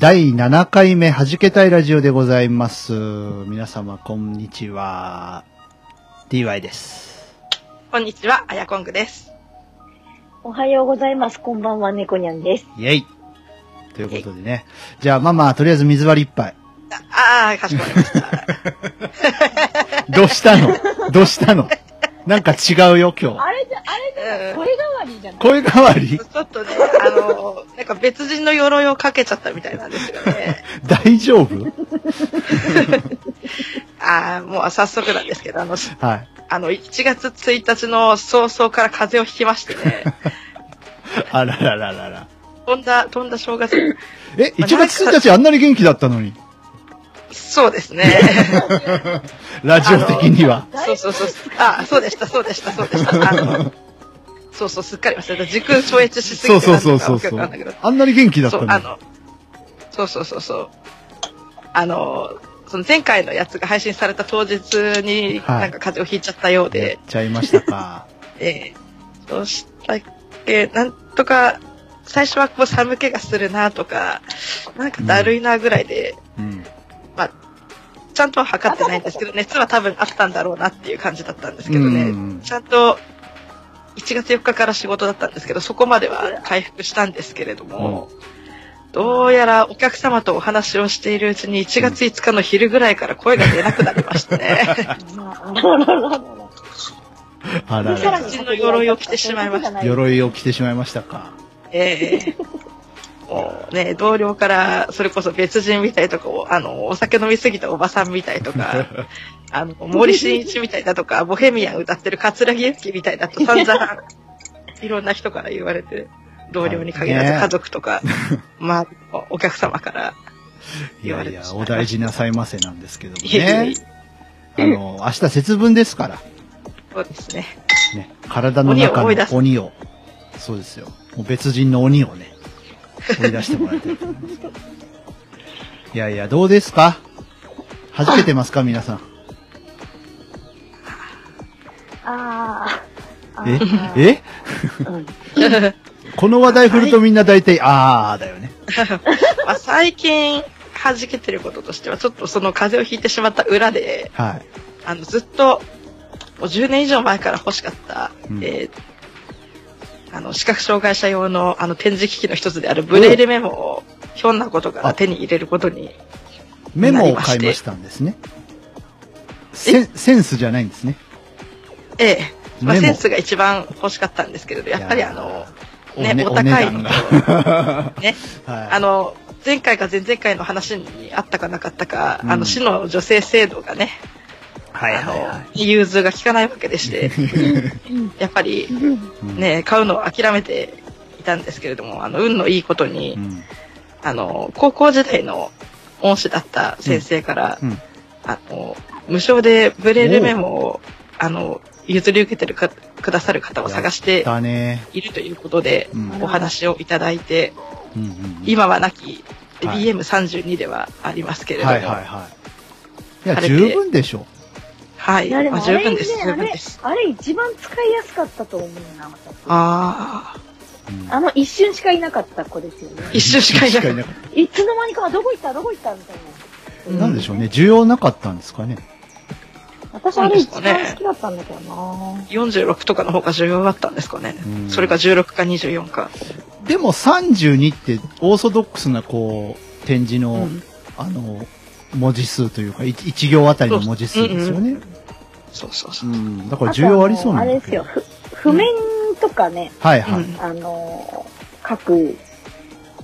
第7回目、はじけたいラジオでございます。皆様、こんにちは。DY です。こんにちは、あやこんぐです。おはようございます。こんばんは、猫にゃんです。イェイということでね。じゃあ、まあまあ、とりあえず水割り一杯。ああー、かしこまりました。どうしたの？どうしたの？なんか違うよ、今日。あれじゃ、あれじゃ、うん声変わりじゃない声変わり？ちょっとね、あの、なんか別人の鎧をかけちゃったみたいなんですよね。大丈夫？ああ、もう早速なんですけど、あの、はい。あの、1月1日の早々から風邪をひきましてね、あららららら。飛んだ、飛んだ正月。え、1月1日あんなに元気だったのに？そうですね。ラジオ的には。そうそうそう。あ、そうでした、そうでした、そうでした。あの、そうそう、すっかり忘れた。時空超越しすぎてそうそうそうそう。あんなに元気だったそう。あの、そうそうそうそう。あの、その前回のやつが配信された当日に、はいなんか風邪をひいちゃったようやっで、ちゃいましたか。ええそうしたっけ、なんとか、最初はこう寒気がするなとか、なんかだるいなぐらいで、うん。ちゃんとは測ってないんですけど、熱は多分あったんだろうなっていう感じだったんですけどね、うんちゃんと、1月4日から仕事だったんですけど、そこまでは回復したんですけれども、どうやらお客様とお話をしているうちに1月5日の昼ぐらいから声が出なくなりまして。ね。あららら。ららあらららさらの鎧を着てしまいました。鎧を着てしまいましたか。ええ。もうね、同僚から、それこそ別人みたいとか、あの、お酒飲みすぎたおばさんみたいとか、あの、森進一みたいだとか、ボヘミアン歌ってる桂木由紀みたいだと散々、いろんな人から言われて、同僚に限らずね家族とか、まあ、お客様から、いやいや、お言われてしまいました大事なさいませなんですけどもね。あの、明日節分ですから。そうですね。ね。体の中の鬼を。そうですよ。もう別人の鬼をね、追い出してもらいたいと思います。いやいや、どうですか？弾けてますか？皆さん。あーあえー。え？うん この話題振るとみんな大体、あーだよね。まあ、最近、弾けてることとしては、ちょっとその風邪をひいてしまった裏で、はい。あの、ずっと、もう10年以上前から欲しかった、うんえーあの、視覚障害者用の、あの、展示機器の一つであるブレイルメモを、ひょんなことから手に入れることに、メモを買いましたんですね。センセンスじゃないんですね。ええまあ、センスが一番欲しかったんですけれど、やっぱりあの、ねねお高い。ね、はい。あの、前回か前々回の話にあったかなかったか、うんあの、市の女性制度がね、はいあの、はいは融通が効かないわけでして、う んやっぱり、い。ね、買うのを諦めていたんですけれども、あの、運のいいことに、うん。あの、高校時代の恩師だった先生から、うんうんあの、無償でブレールメモを、あの、譲り受けてるか、くださる方を探して。いるということで、うん。お話をいただいて、うんうんうん今はなきはい BM32 ではありますけれども、はいはいはい。いや、十分でしょ。はい。いあ十分です、十あれ分です。、あれ一番使いやすかったと思うな、私。ああ、うんあの一瞬しかいなかった子ですよね。一瞬しかいなかっなかっいつの間にか、どこ行ったどこ行ったみたいうんた。なんでしょうね。需要なかったんですかね。な。私あれ一そうですかね番好きだったんだけどなた。46とかの方が重要だったんですかね。うんそれが16か24か。でも32ってオーソドックスなこう、展示の、うんあの、文字数というか、一一行あたりの文字数ですよね。そうそうそうう。ん。だから需要ありそうなんだけど。あれですよ。ふ譜面とかね、はいはい。うんあの、各、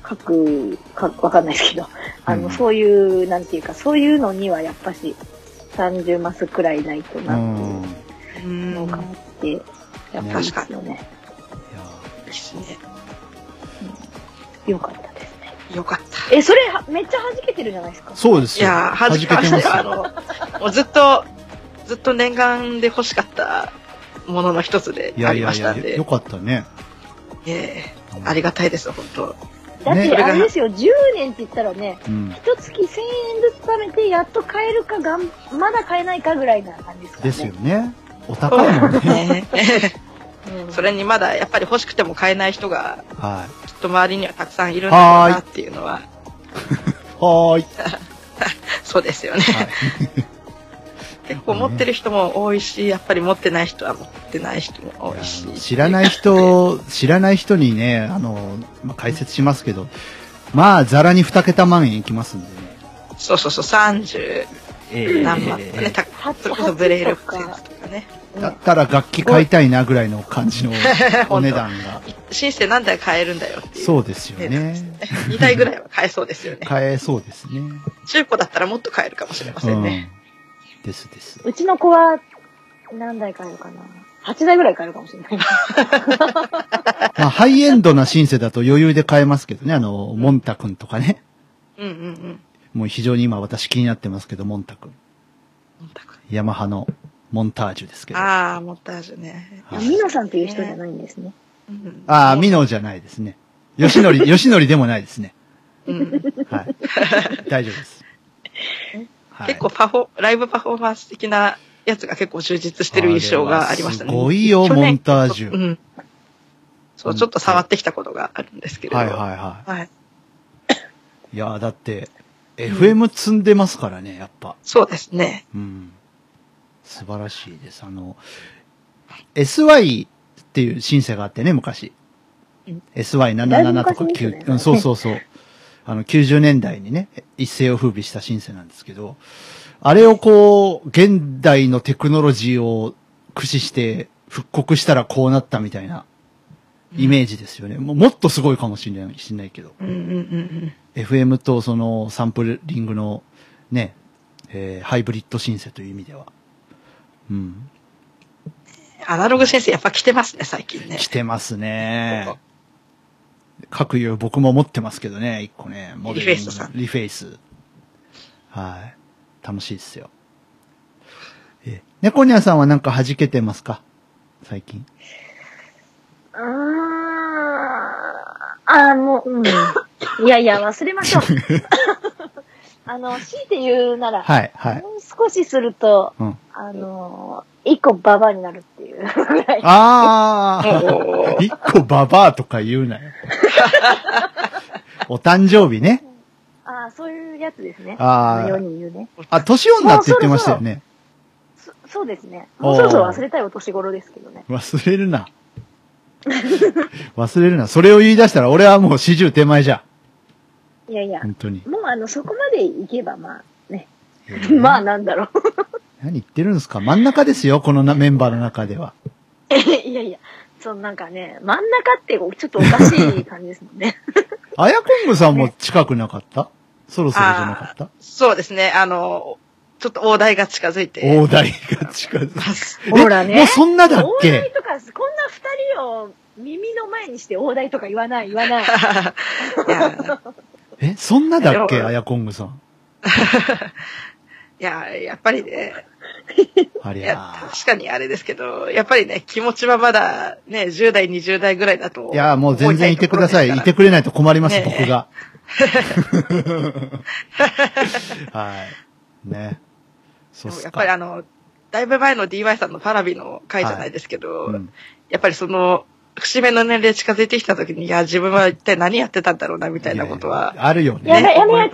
各、かわかんないですけど、あの、うんそういう、なんていうか、そういうのにはやっぱし、30マスくらいないとうなってん。うんいうのがあって、やっぱりですよね。いやいいっすね。よかったですね。よかった。え、それ、はめっちゃ弾けてるじゃないですか？そうですよ。いやー、はじけま弾したよ。あの、もうずっと、ずっと念願で欲しかったものの一つでありいやいやいや、ましたんでよ、かったね。ええありがたいです、本当だって、ねあれですよ、10年って言ったらね、うん。一月1000円ずつ貯めて、やっと買えるかがん、まだ買えないかぐらいな感じですからね。ですよね。お高いもんね。ね うんそれにまだやっぱり欲しくても買えない人がはきっと周りにはたくさんいるんだろうなっていうのは、い。はーい。そうですよね。はい。結構持ってる人も多いし、やっぱり持ってない人は持ってない人も多いし。知らない人、知らない人にね、あの、まあ、解説しますけど、まあ、ざらに2桁万円いきますんでね。そうそうそう、30え何万とかね、たそれこそブレイルフェスとかね。だったら楽器買いたいなぐらいの感じのお値段が。シンセ何台買えるんだよっていう。そうですよね。2台ぐらいは買えそうですよね。買えそうですね。中古だったらもっと買えるかもしれませんね。うん。ですです。うちの子は、何台買えるかな ?8 台ぐらい買えるかもしれない。まあ、ハイエンドなシンセだと余裕で買えますけどね。あの、モンタ君とかね。うんうんうん。もう非常に今私気になってますけど、モンタ君。ヤマハのモンタージュですけど。あああ、モンタージュね。はいミノさんという人じゃないんですね。うんあー、ミノじゃないですね。ヨシノリ、ヨシノリでもないですね。うんはい。大丈夫です。はい結構パフォ、ライブパフォーマンス的なやつが結構充実してる印象がありましたね。すごいよモンタージュうん。そう、ちょっと触ってきたことがあるんですけれど。はいはいははい。い。いやーだって、FM 積んでますからね、やっぱ。そうですね。うん。素晴らしいです。あの、SY っていうシンセがあってね、昔うん SY77 とかだいぶ昔ですよね9、うん、そうそうそう。あの、90年代にね、一世を風靡したシンセなんですけど、あれをこう、現代のテクノロジーを駆使して復刻したらこうなったみたいなイメージですよね。もうもっとすごいかもしれない、しれないけど。うんうんうんうん。FM とそのサンプリングのね、えーハイブリッドシンセという意味では。うん。アナログ先生やっぱ来てますね、最近ね来。てますね。各有僕も持ってますけどね、一個ね。モデリングのリフェイスさんリフェイス。はい。楽しいですよ。え、猫ニャさんはなんか弾けてますか？最近。あー、あーもう、うん。いやいや、忘れましょう。あの、強いて言うなら、はい、はい。もう少しすると、うん。あのー、一個ババアになるっていうぐらい。あー一個ババアとか言うなよ。お誕生日ね。ああ、そういうやつですね。あーのように言うね。あ、年女って言ってましたよね。そそうですね。もうそろそろ忘れたいお年頃ですけどね。忘れるな。忘れるな。それを言い出したら俺はもう四十手前じゃ。いやいや、本当に。もうあの、そこまでいけばまあね。まあなんだろう。何言ってるんですか？真ん中ですよ、このなメンバーの中では。いやいや、そのなんかね、真ん中ってちょっとおかしい感じですもんね。あやこんぐさんも近くなかった？そろそろじゃなかった？そうですね、あの、ちょっと大台が近づいて大台が近づいて。ます。ほらねもうそんなだっ大台けとか、こんな二人を耳の前にして大台とか言わない、言わない。え、そんなだっけ？あやこんぐさん。いや、やっぱりね、ありいやゃ。確かにあれですけど、やっぱりね、気持ちはまだね、10代、20代ぐらいだと。いや、もう全然いてください。いてくれないと困ります、ねえ僕が。はい。ね。そう。やっぱりあの、だいぶ前の DY さんのパラビの回じゃないですけど、うんやっぱりその、節目の年齢近づいてきた時に、いや、自分は一体何やってたんだろうな、みたいなことは。いやあるよね。やめ、やめ、やめ、やめ、や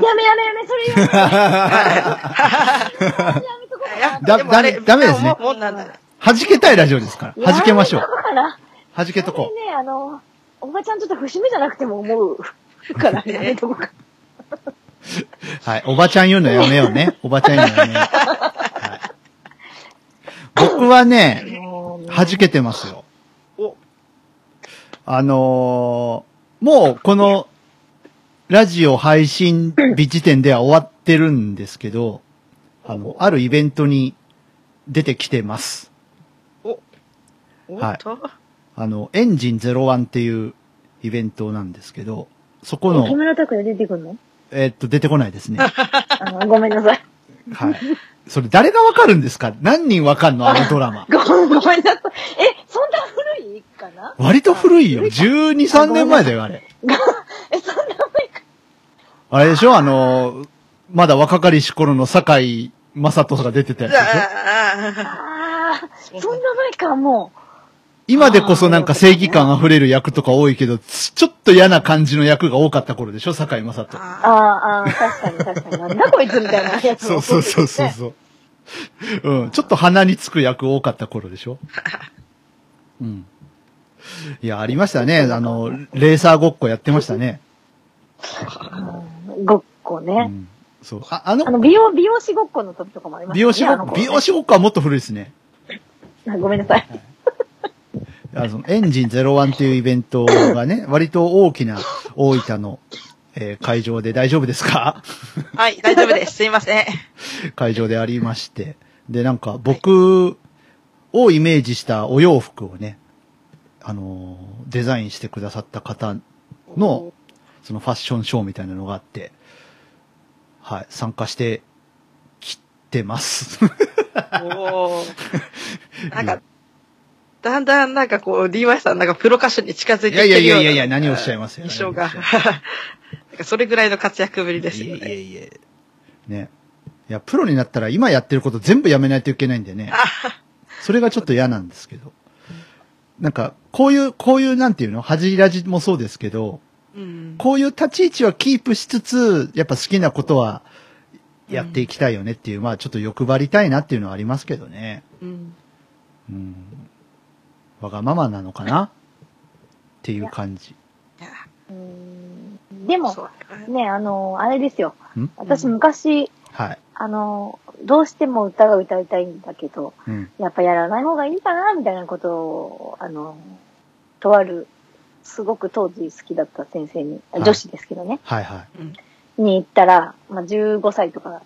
め、それ言う の。やめとこういやかな。だダメですね。弾けたいラジオですから。弾けましょう。弾けとここれね、あの、おばちゃんちょっと節目じゃなくても思うから、やめとこか。はい。おばちゃん言うのやめようね。おばちゃん言うのやめよう。僕はね、弾けてますよ。あのーもうこのラジオ配信日時点では終わってるんですけど、あの、あるイベントに出てきてます。お、おっと、あの、エンジン01っていうイベントなんですけど、そこの木、村拓哉出てくるの？えっと、出てこないですね。ごめんなさい。はい。それ誰がわかるんですか？何人わかんの？あのドラマ。ご ごめんなさい。え、そんな古いかな？割と古いよ。12、3年前だよ、あれ。え、そんな前か？あれでしょ？あの、まだ若かりし頃の堺井雅人が出てたやつでしょ？あああ、そんな前か、も今でこそなんか正義感溢れる役とか多いけど、つちょっと嫌な感じの役が多かった頃でしょ堺井雅人。う。ああ、ああ、確かに確かに。なんだこいつみたいなやつそうそうそうそうそう。うん。ちょっと鼻につく役多かった頃でしょ？うん。いや、ありましたね。あの、レーサーごっこやってましたね。うんごっこうね。ん。そう。あ、あのあ、の、美容、美容師ごっこの時とかもありました美容師ごっこ、美容師ごっこはもっと古いですね。あごめんなさい。あの、エンジン01っていうイベントがね、割と大きな大分の、えー会場で大丈夫ですか？ーはい、大丈夫です。すいません。会場でありまして。で、なんか僕をイメージしたお洋服をね、あのーデザインしてくださった方の、そのファッションショーみたいなのがあって、はい、参加してきてます。おー なんか、だんだんなんかこう、DY さんなんかプロ歌手に近づいてきいやいやてるような。いやいやいや何をおっしゃいますよ印象が。それぐらいの活躍ぶりですいえいえよね。いえ。ね。いや、プロになったら今やってること全部やめないといけないんでね。それがちょっと嫌なんですけど。なんか、こういう、こういう、なんていうの？恥じらじもそうですけど、うん。こういう立ち位置はキープしつつ、やっぱ好きなことはやっていきたいよねっていう、まあちょっと欲張りたいなっていうのはありますけどね。うん。うん。わがままなのかなっていう感じ。でもね、あの、あれですよ。ん？私昔、はい。あの、どうしても歌が歌いたいんだけど、うん。やっぱやらない方がいいかな、みたいなことを、あの、とある、すごく当時好きだった先生に、はい女子ですけどね、はいはい。に行ったら、まあ、15歳とか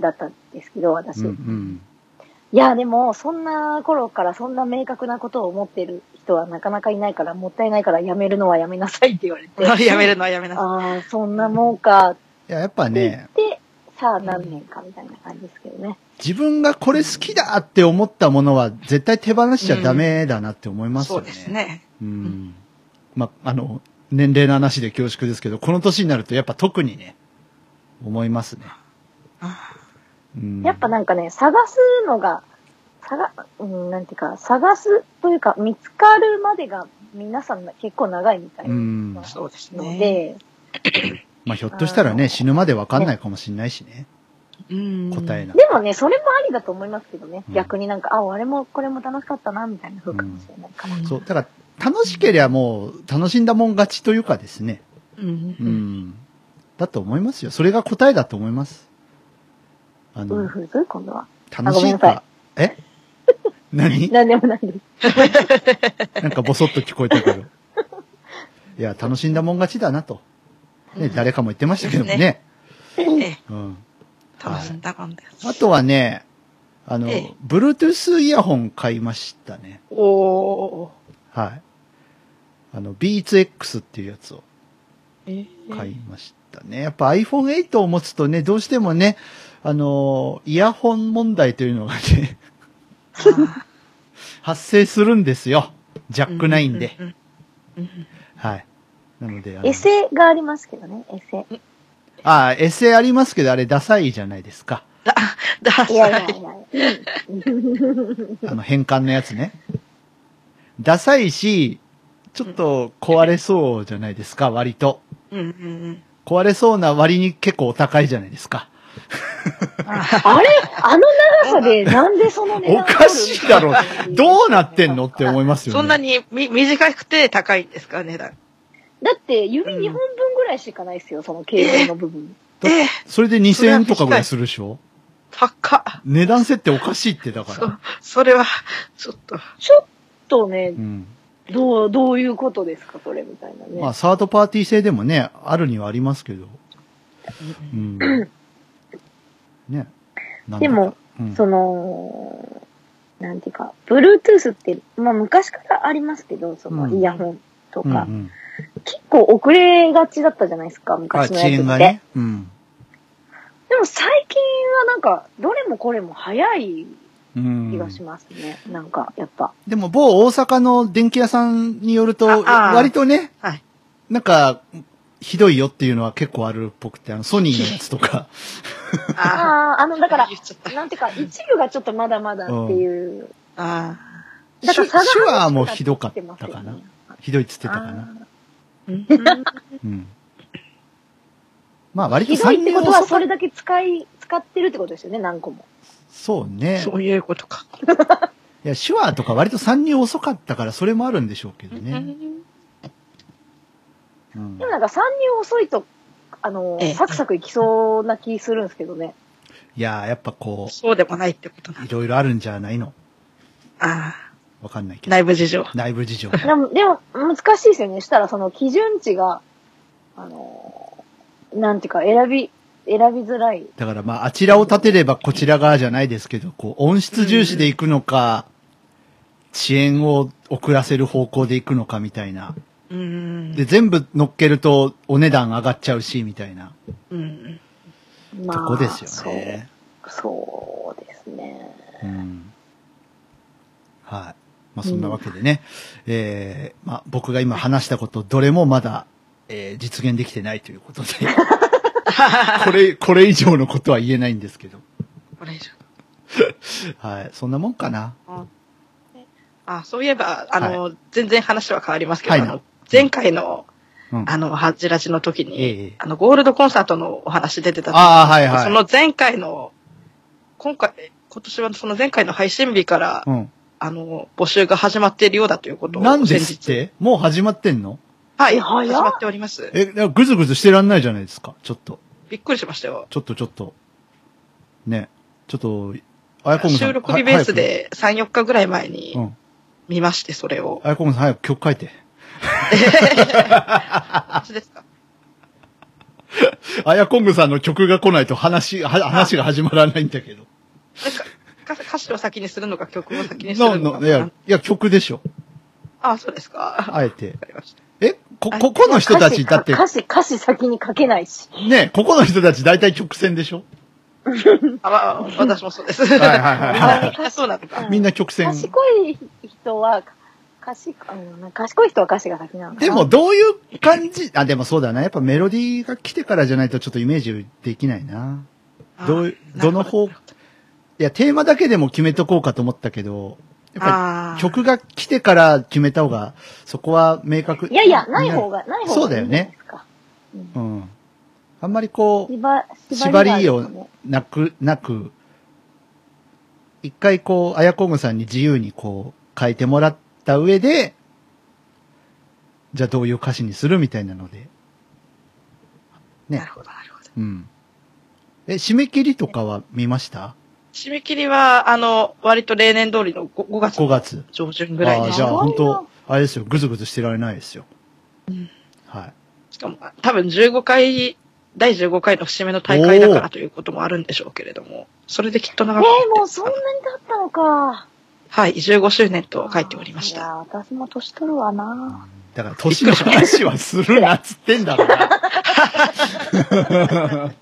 だったんですけど、私。うんうん。いや、でも、そんな頃からそんな明確なことを思ってる人はなかなかいないから、もったいないからやめるのはやめなさいって言われて。やめるのはやめなさい。ああ、そんなもんかっいや、やっぱて言っね、て、さあ何年かみたいな感じですけどね。自分がこれ好きだって思ったものは絶対手放しちゃダメだなって思いますよね。そうです。ね。うん。ま、あの、年齢の話で恐縮ですけど、この年になるとやっぱ特にね、思いますね。うん、やっぱなんかね、探すのが、探、うん、なんていうか、探すというか、見つかるまでが皆さん結構長いみたいなうんのそうですね。で、まあ、ひょっとしたらね、あの死ぬまでわかんないかもしんないしね。うん答えな。でもね、それもありだと思いますけどね。うん逆になんか、あ、あれもこれも楽しかったな、みたいな風かもしれないから。うんそう。だから、楽しければもう、楽しんだもん勝ちというかですね。うんう。ん。だと思いますよ。それが答えだと思います。あウルの、フズ今度は。楽しいあごめんなさいか。え？何？なんでもないです。なんかボソッと聞こえたけど。いや、楽しんだもん勝ちだなと。ね、うん誰かも言ってましたけどもね。ええ、うん。楽しんだもんです。あとはね、あの、ええ Bluetooth イヤホン買いましたね。おー。はい。あの、Beats X っていうやつをえ買いましたね。やっぱ iPhone8 を持つとね、どうしてもね、あの、イヤホン問題というのがね、発生するんですよ。ジャックないんで。。はい。なので、あのエセがありますけどね、エセ。ああ、エセありますけど、あれダサいじゃないですか。だ、だ、いやいやいや。あの、変換のやつね。ダサいし、ちょっと壊れそうじゃないですか、割と。うんうんうん。壊れそうな割に結構お高いじゃないですか。あれ？あの長さでなんでその値段おかしいだろ。どうなってんのって思いますよね。そんなにみ短くて高いんですか、値段。だって指2本分ぐらいしかないですよ、そのケーブルの部分。ええ、それで2000円とかぐらいするでしょ？高っ。値段設定おかしいってだかそら。、それは、ちょっと。ちょっとねう、ん。どう、どういうことですか、それみたいなね。まあ、サードパーティー製でもね、あるにはありますけど。うん。ね。でも、うんその、なんていうか、Bluetooth って、まあ昔からありますけど、そのうんイヤホンとか、うんうん。結構遅れがちだったじゃないですか、昔のやつって。延がね。うん。でも最近はなんか、どれもこれも早いうん気がしますね。なんか、やっぱ。でも某大阪の電気屋さんによると、割とね、はい。なんか、ひどいよっていうのは結構あるっぽくて、あの、ソニーのやつとか。あああ、あの、だから なんていうか、一部がちょっとまだまだっていう。あ。あだから手話もひどかったかな。ひどいっつってたかな。あ。うんうん。まあ割とひどいってことは、それだけ使い、使ってるってことですよね、何個も。そうね。そういうことか。いや、手話とか割と参入遅かったから、それもあるんでしょうけどね。うんでもなんか参入遅いと、あのええ、サクサクいきそうな気するんですけどね。いや、やっぱこそうでもないってこといろいろあるんじゃないの？あわかんないけあ。ど。内部事情。内部事情。でも、でも、難しいですよね。したら、その基準値が、あの、なんていうか、選び、選びづらい。だからまあ、あちらを立てればこちら側じゃないですけど、こう、音質重視で行くのか、遅延を遅らせる方向で行くのかみたいな。うん。で、全部乗っけるとお値段上がっちゃうし、みたいなうん。まとこですよね。そう。そうですね。うん。はい。まあそんなわけでね、えー、まあ僕が今話したこと、どれもまだ、えー、実現できてないということで、これ、これ以上のことは言えないんですけど。これ以上。はい。そんなもんかな。あ、そういえば、あの、全然話は変わりますけど、はいあの、前回の、うん。あの、ハジラジの時に、ええあの、ゴールドコンサートのお話出てたああ、はいはい。その前回の、今回、今年はその前回の配信日から、うん。あの、募集が始まっているようだということをなんですって？もう始まってんの？はい、始まっております。え、ぐずぐずしてらんないじゃないですか。ちょっと。びっくりしましたよ。ちょっとちょっと。ね。ちょっと、あやこむさん。収録日ベースで3、4日ぐらい前に。見まして、それを。あやこむさん早く曲書いて。マジですか あやこむさんの曲が来ないと話、は話が始まらないんだけど。なんか、歌歌詞を先にするのか曲を先にするなのか。ないや、いや、曲でしょ。あ、そうですか。あえてわ。かりました。え、こ、ここの人たち、だって、歌詞、歌詞先に書けないし。ね、ここの人たち大体曲線でしょ？あ、まあ、私もそうです。はいはいはいはいみんなそうなのか。みんな曲線。賢い人は、歌詞、あの賢い人は歌詞が先なの。でも、どういう感じ、あ、でもそうだな。やっぱメロディーが来てからじゃないとちょっとイメージできないな。どういうあどの方いや、テーマだけでも決めとこうかと思ったけど、やっぱり曲が来てから決めた方が、そこは明確。いやいや、ない方が、ない方が。そうだよね。うん。あんまりこう、縛縛りをなく、なく、一回こう、あやこぐさんに自由にこう、書いてもらった上で、じゃあどういう歌詞にするみたいなので。ねなる。ほど、なるほど。うん。え、締め切りとかは見ました？締め切りは、あの、割と例年通りの 5, 5月 ?5 月。上旬ぐらいにああ、じゃあ本当あれですよ、ぐずぐずしてられないですよ。うんはい。しかも、多分15回、第15回の節目の大会だからということもあるんでしょうけれども、それできっとえ長くー、もうそんなに経ったのか。はい、15周年と書いておりました。いや、私も年取るわな。だから、年の話はするなっつってんだろうな。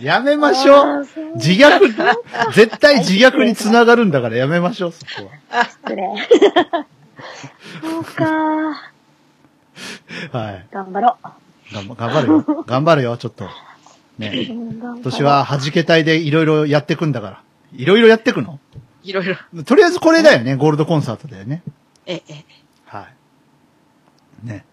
やめましょう。自虐、絶対自虐につながるんだからやめましょう、そこ失礼。そうか。は。はい。頑張ろ頑張頑張るよ。頑張るよ、ちょっと。ね。う。今今年。は弾け隊でいろいろやってくんだから。いろいろやってくの？いろいろ。とりあえずこれだよね、ゴールドコンサートだよね。ええ、ええ。はい。ね。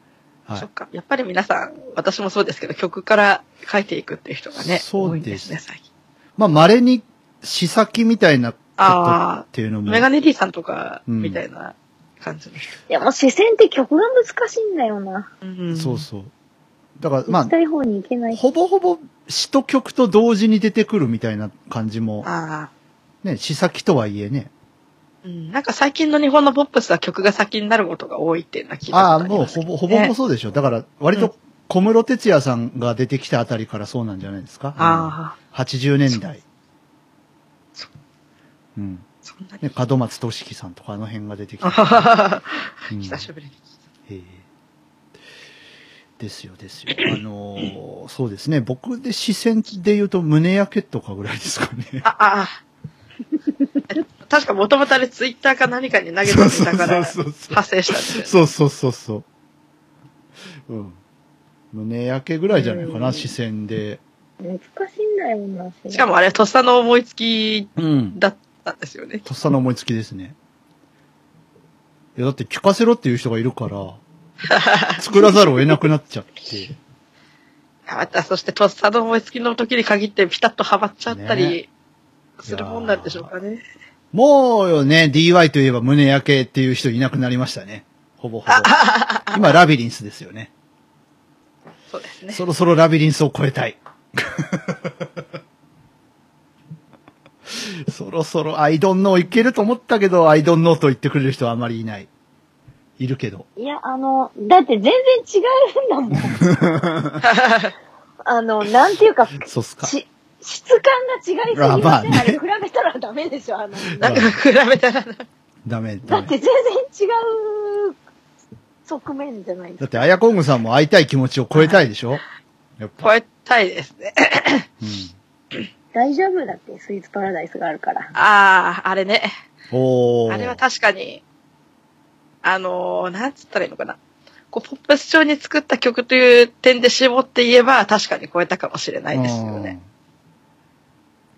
はい。そっか。やっぱり皆さん、私もそうですけど、曲から書いていくっていう人がね、そうです多いんですね、最近。まあ、稀に、試先みたいなことあっていうのも。メガネ D さんとか、うんみたいな感じの人。いや、もう視線って曲が難しいんだよな。うんそうそう。だから、まあ、い。ほぼほぼ詩と曲と同時に出てくるみたいな感じも、ああ。ね、詩先とはいえね。うん、なんか最近の日本のポップスは曲が先になることが多いっていうのは聞いたああ、もうほぼ、ほぼほぼそうでしょ。だから、割と小室哲也さんが出てきたあたりからそうなんじゃないですか？ああ。80年代。うん。そそんなに。ね、門松俊樹さんとかあの辺が出てきて。うん久しぶりに。ええですよ、ですよ。あのーそうですね。僕で視線で言うと胸焼けとかぐらいですかね。あ、あ、あ。確かもともとあれツイッターか何かに投げてみたからそうそうそうそう発生したんですよ。そうそうそうそう。うん。胸焼けぐらいじゃないかな、うん視線で。難しいんだよな、しかもあれ、とっさの思いつきうん。だったんですよね。とっさの思いつきですね。いや、だって聞かせろっていう人がいるから、作らざるを得なくなっちゃって。また、そしてとっさの思いつきの時に限ってピタッとはまっちゃったりねするもんなんでしょうかね。もうよね、DY といえば胸焼けっていう人いなくなりましたね。ほぼほぼ。今、ラビリンスですよね。そうですね。そろそろラビリンスを超えたい。そろそろアイドンノーいけると思ったけど、アイドンノーと言ってくれる人はあまりいない。いるけど。いや、あの、だって全然違うんだもん。あの、なんていうか、そうっすか。し質感が違いすぎません？あ,、あまあねれ、比べたらダメでしょ、あの。なんか比べたらな、ダメ。だって全然違う側面じゃないですか。だって、アヤコングさんも会いたい気持ちを超えたいでしょ？やっぱ。超えたいですね。うん。大丈夫だって、スイーツパラダイスがあるから。ああ、あれね。おー。あれは確かに、あのー、なんつったらいいのかな。こう、ポップス調に作った曲という点で絞って言えば、確かに超えたかもしれないですよね。うん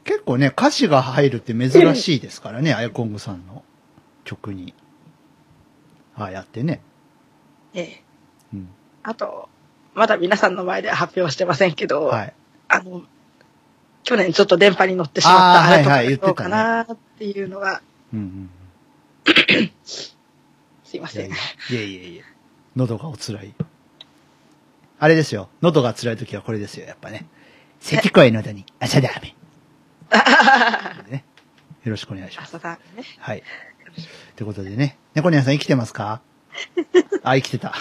結構ね、歌詞が入るって珍しいですからね、アヤコングさんの曲に。ああやってね。ええ。うん。あと、まだ皆さんの前では発表してませんけど、はい。あの、去年ちょっと電波に乗ってしまったあれとかどうかなっていうのが、うんうん。すいませんいやい。やいやいやいや。喉がお辛い。あれですよ。喉が辛い時はこれですよ、やっぱね。咳声喉に朝だめ。ね。よろしくお願いします。朝だね。はい。ということでね。猫ニャンさん生きてますか？あ、生きてた。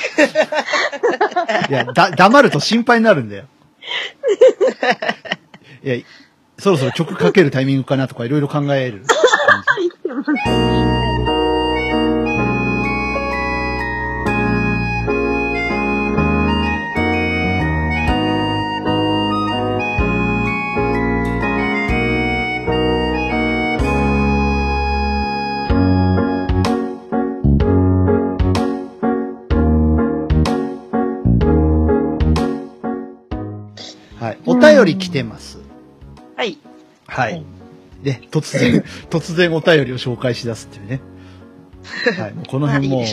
いや、だ、黙ると心配になるんだよ。いや、そろそろ曲かけるタイミングかなとかいろいろ考える感じ。はい。お便り来てます。はい。はい。で、突然、突然お便りを紹介し出すっていうね。はい。この辺も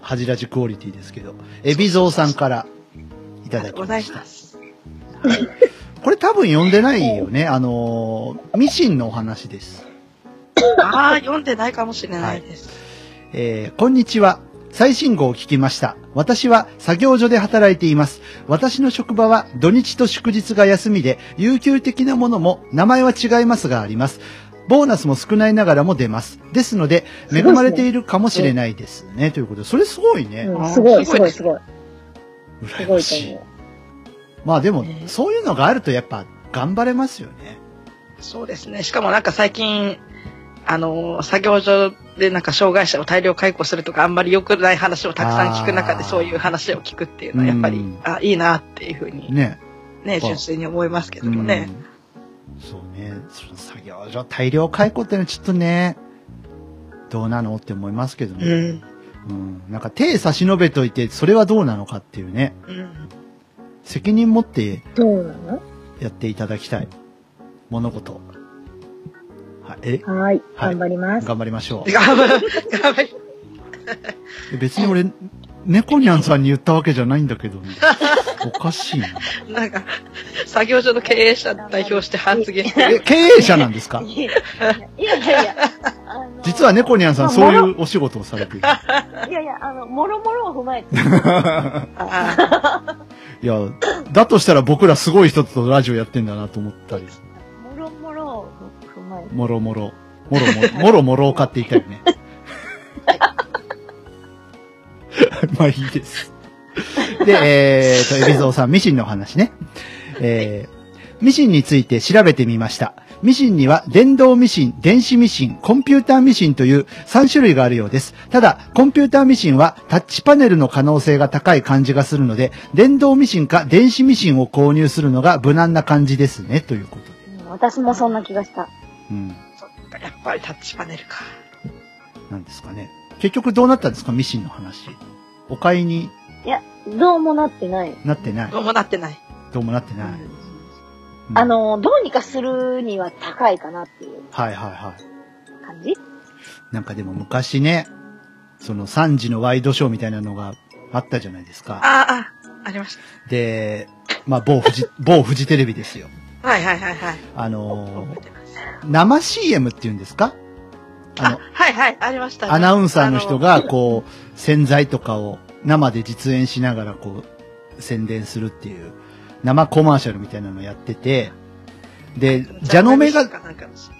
恥じらじクオリティですけど、エビゾーさんからいただきござました。います。これ多分読んでないよね。あのー、ミシンのお話です。ああ、読んでないかもしれないです。えーこんにちは。最新号を聞きました。私は作業所で働いています。私の職場は土日と祝日が休みで、有給的なものも名前は違いますがあります。ボーナスも少ないながらも出ます。ですので、恵まれているかもしれないですね。ということで、それすごいね。うん、すごい、すごい、すごい羨ましい思。う。まあでもね、そういうのがあるとやっぱ頑張れますよね。そうですね。しかもなんか最近、あの、作業所でなんか障害者を大量解雇するとかあんまり良くない話をたくさん聞く中でそういう話を聞くっていうのはやっぱりうん、あ、いいなっていうふうにね。ね、純粋に思いますけどもね。うんそうね。その作業所大量解雇ってのはちょっとね、どうなのって思いますけどね。うん。うん。なんか手差し伸べといて、それはどうなのかっていうね。うん。責任持ってどうなの？やっていただきたい。物事。はい。え？はい、はい頑張ります。頑張りましょ 頑張る。頑張り。う。別に俺、猫ニャンさんに言ったわけじゃないんだけど、ね、おかしいな。なんか、作業所の経営者代表して発言してえ、る。経営者なんですか？いやいやいや実は猫ニャンさんそういうお仕事をされている。いやいや、あの、もろもろを踏まえて、あ いや、だとしたら僕らすごい人とラジオやってんだなと思ったり。もろもろもろもろ。もろもろ、もろもろかって言いたいよね。まあいいです。で、えーと、エビゾーさん、ミシンの話ね。えーミシンについて調べてみました。ミシンには電動ミシン、電子ミシン、コンピューターミシンという3種類があるようです。ただ、コンピューターミシンはタッチパネルの可能性が高い感じがするので、電動ミシンか電子ミシンを購入するのが無難な感じですね、ということで。うん私もそんな気がした。うん。そっか、やっぱりタッチパネルか。なんですかね。結局どうなったんですか、ミシンの話。お買いに？いや、どうもなってない。なってない。どうもなってない。どうもなってない。うんあ、の、どうにかするには高いかなっていうはいはいはい。感じ？なんかでも昔ね、その3時のワイドショーみたいなのがあったじゃないですか。ああ、あ、ありましで、まあ某フジ、某フジテレビですよ。た。はいはいはいはい。あのー生 CM っていうんですか？あのあ、、はいはい、ありましたね。アナウンサーの人あが、こう、洗剤とかを生で実演しながら、こう、宣伝するっていう、生コマーシャルみたいなのやってて、で、ジャノメが、そう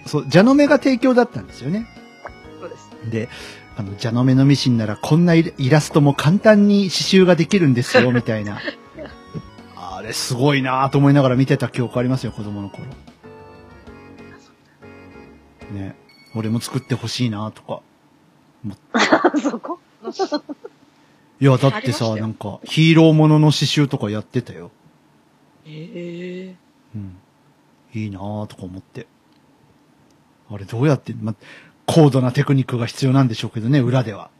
そう、ジャノメが提供だったんですよね。です。で、あの、ジャノメのミシンならこんなイライラストも簡単に刺繍ができるんですよ、みたいな。あれ、すごいなぁと思いながら見てた記憶ありますよ、子供の頃。ね。俺も作ってほしいなぁとか。そこ？いや、だってさ、なんか、ヒーローものの刺繍とかやってたよ。ええうん。いいなぁとか思って。あれ、どうやって、ま、高度なテクニックが必要なんでしょうけどね、裏では。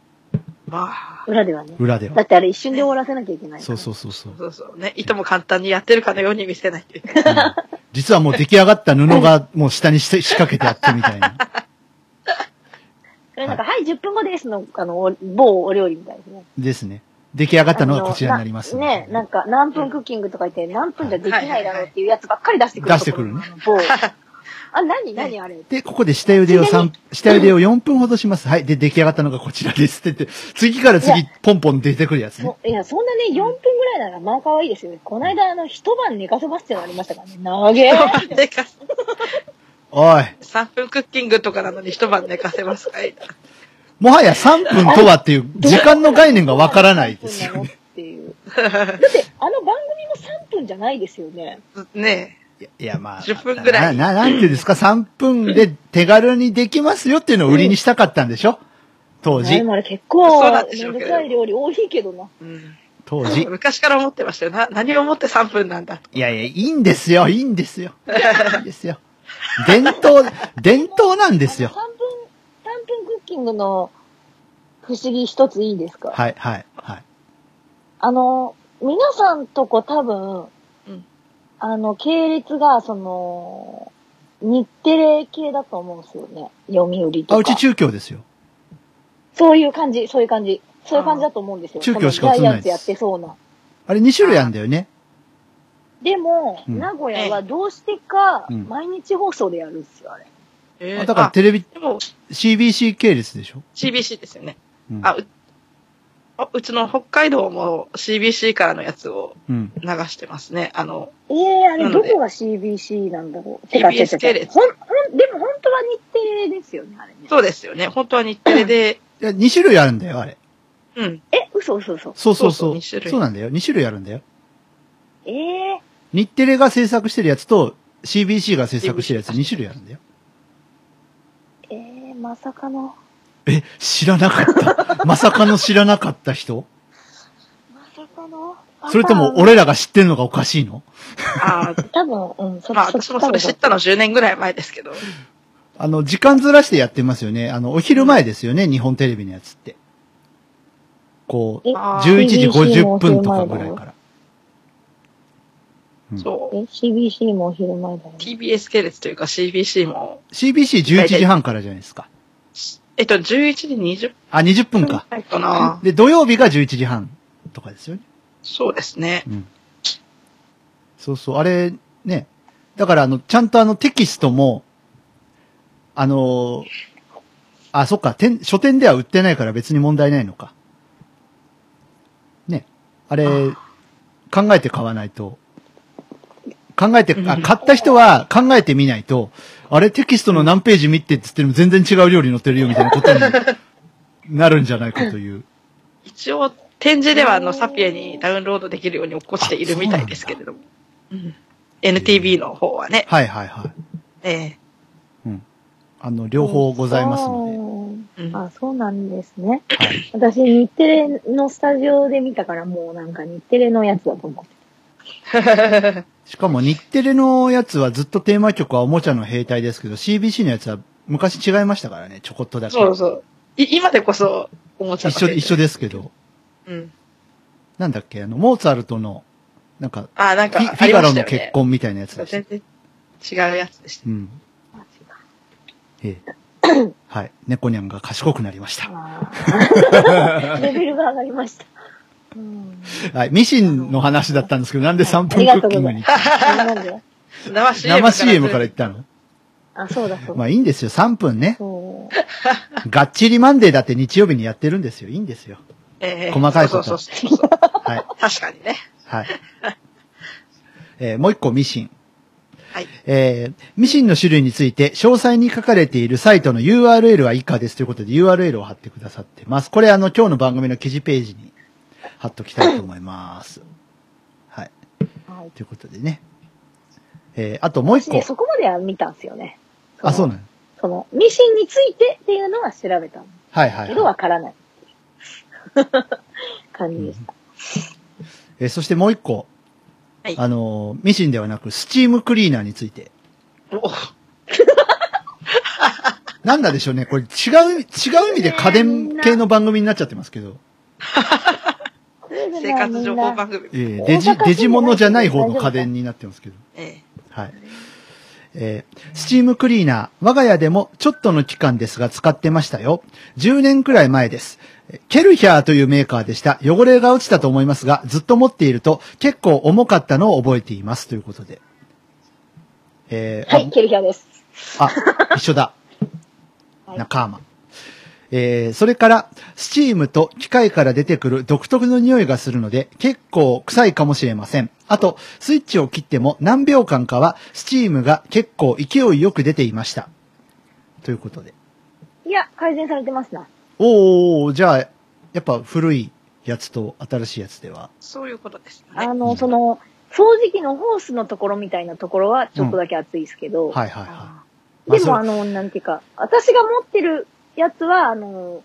まあ、裏ではね。裏では。だってあれ一瞬で終わらせなきゃいけない。そうそうそうそう。そうそうね。いとも簡単にやってるかのように見せない。うん実はもう出来上がった布が もう下にして仕掛けてあってみたいな。それなんか、はい、10分後ですの、あの、お某お料理みたいですね。ですね。出来上がったのがこちらになりますあのなねなんか、何分クッキングとか言って、何分じゃできないだろうっていうやつばっかり出してくる。出してくるね。某。あ、何？何あれ？で、ここで下茹でを3、下茹でを4分ほどします。はい。で、出来上がったのがこちらですって言って、次から次ポンポン出てくるやつね。そいや、そんなね、4分ぐらいならまあ可愛いですよね。この間、あの、一晩寝かせますってのありましたからね。長え。で かおい。3分クッキングとかなのに一晩寝かせますかいもはや3分とはっていう時間の概念がわからないですよ何分なのっね。ていう。だって、あの番組も3分じゃないですよね。ねいやいや、まあ。10分ぐらいな、ななんていうんですか、3分で手軽にできますよっていうのを売りにしたかったんでしょ？当時で。もあれ結構、めんどくさい料理多いけどな。え。うん。当時。昔から思ってましたよ。な、何をもって3分なんだと。いやいや、いいんですよ、いいんですよ。いいんですよ。伝統、伝統なんですよ3。分、3分クッキングの不思議一ついいですか？はい、はい、はい。あの、皆さんとこ多分、うんあの、系列が、その、日テレ系だと思うんですよね。読売とあ、か。うち中京ですよ。そういう感じ、そういう感じ。そういう感じだと思うんですよ。中京しか映んないですそのジャイアンツやってそうな。あれ2種類あるんだよね。でも、うん名古屋はどうしてか、うん毎日放送でやるんですよ、あれ。えあだからテレビ、でも CBC 系列でしょ？CBC ですよね。うん。あ、う、あうちの北海道も CBC からのやつをうん。流してますね。あの、ええあれ、どこが CBC なんだろう？てか、う系列ほん、ほん、でも本当は日テレですよね、あれね。そうですよね。本当は日テレで、いや、2種類あるんだよ、あれ。うん。え、嘘嘘嘘。そうそうそう。そうそう二種類そうなんだよ。2種類あるんだよ。ええ日テレが制作してるやつと CBC が制作してるやつ2種類あるんだよ。ええまさかの。え、知らなかった。まさかの知らなかった人？まさかの？それとも俺らが知ってんのがおかしいの？ああ、多分、うん、そまあ私もそれ知ったの10年ぐらい前ですけど。あの、時間ずらしてやってますよね。あの、お昼前ですよね、日本テレビのやつって。こう、えあー11時 CBC も50分とかぐらいから。うんそう。え、CBC もお昼前だよ、ね。TBS 系列というか CBC も、CBC11 時半からじゃないですか。えっと、11時20あ、20分分か。はいかな。で、土曜日が11時半とかですよね。そうですね。うん。そうそう、あれ、ね。だから、あの、ちゃんとあの、テキストも、あのーあ、そっか、店書店では売ってないから別に問題ないのか。ね。あれ、考えて買わないと。考えて、あ、買った人は考えてみないと、あれテキストの何ページ見てって言っても全然違う料理載ってるよみたいなことになるんじゃないかという。一応、展示ではあの、サピエにダウンロードできるように起こしているみたいですけれども。うん。NTV の方はね。はいはいはい。えあの、両方ございますののえうんあ、そうなんですね。で。はい。私、日テレのスタジオで見たから、もうなんか日テレのやつだと思って。しかも日テレのやつはずっとテーマ曲はおもちゃの兵隊ですけど、CBC のやつは昔違いましたからね、ちょこっとだけ。そうそう。い今でこそ、おもちゃ一緒、一緒で。ですけど。うん。なんだっけ、あの、モーツァルトの、なんか、あ、なんかフィ、フあィガロの。結婚みたいなやつでした。全然違うやつでした。うん。ええ。はい。猫ニャンが賢くなりました。レベルが上がりました。うん。はい。ミシンの話だったんですけど、なんで3分クッキングに。なんで生 CM 生 CM から言ったの？あ、そうだそうだ。まあいいんですよ、3分ね。そう。がっちりマンデーだって日曜日にやってるんですよ。いいんですよ。ええ細かいことそうそうそうそう。はい。確かにね。はい。えーもう一個ミシン。はい。えーミシンの種類について詳細に書かれているサイトの URL は以下ですということで URL を貼ってくださってます。これあの今日の番組の記事ページに貼っときたいと思います。はい。はい。ということでね。えーあともう一個私ね、。そこまでは見たんですよね。あ、そうのなの？その、ミシンについてっていうのは調べたんはいはい、けど、はいわからない。感じでした。えーそしてもう一個。はいあのーミシンではなくスチームクリーナーについて。お なんだでしょうね。これ違う、違う意味で家電系の番組になっちゃってますけど。生活情報番組。えーデジ、デジモノじゃない方の家電になってますけど。えはい。えースチームクリーナー、我が家でもちょっとの期間ですが使ってましたよ。10年くらい前です。えケルヒャーというメーカーでした。汚れが落ちたと思いますが、ずっと持っていると結構重かったのを覚えています。ということで。えーはい、ケルヒャーです。あ、あ一緒だ。はい仲間。えー、それから、スチームと機械から出てくる独特の匂いがするので、結構臭いかもしれません。あと、スイッチを切っても何秒間かは、スチームが結構勢いよく出ていました。ということで。いや、改善されてますな。おー、じゃあ、やっぱ古いやつと新しいやつでは。そういうことですね。あの、その、掃除機のホースのところみたいなところはちょっとだけ熱いですけど、はいはいはでも、まああの、なんていうか、私が持ってるやつは、あの、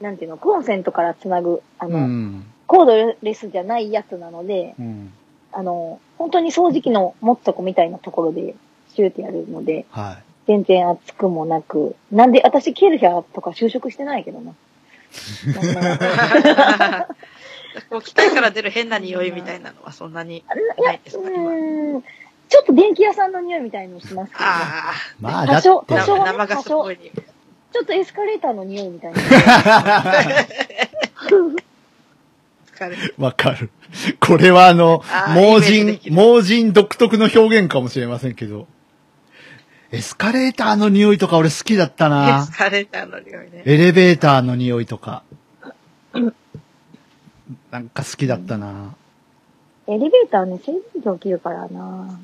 なんていうの、コンセントからつなぐ、あい。の、うん。コードレスじゃないやつなので、うん。あの、本当に掃除機の持つとこみたいなところでシューってやるので、はい。全然熱くもなく、なんで、私、ケルヒャーとか就職してないけどな。う機体から出る変な匂いみたいなのはそんなに。いや、うーん、ちょっと電気屋さんの匂いみたいのしますけど、ね、あまあ、だって、多少あ、多少はね生ガスっぽい匂い。ちょっとエスカレーターの匂いみたいな。わかる。これはあのあ、ー盲人、盲人独特の表現かもしれませんけど。エスカレーターの匂いとか俺好きだったエなス。カレーターの匂いね。エレベーターの匂いとか。なんか好きだったな。エレベーターね、静電気起きるからな。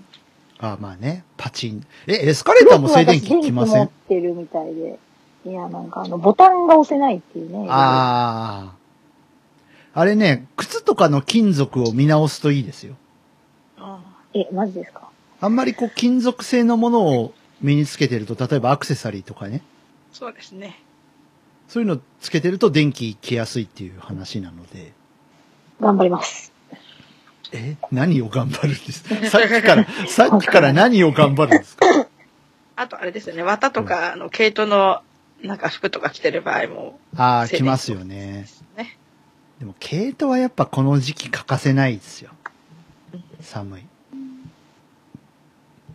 あまあね、パチン。え、エスカレーターも静電気きませ持っんてるみたいで。いや、なんかあの、ボタンが押せないっていうね。ああ。あれね、靴とかの金属を見直すといいですよ。あえ、マジですか？あんまりこう金属製のものを身につけてると、例えばアクセサリーとかね。そうですね。そういうのつけてると電気来やすいっていう話なので。頑張ります。え何を頑張るんです？か さっきから、さっきから何を頑張るんですか？あとあれですよね。綿とか、あの、毛糸の、なんか服とか着てる場合も、ね。ああ、着ますよね。でも、毛糸はやっぱこの時期欠かせないですよ。寒い。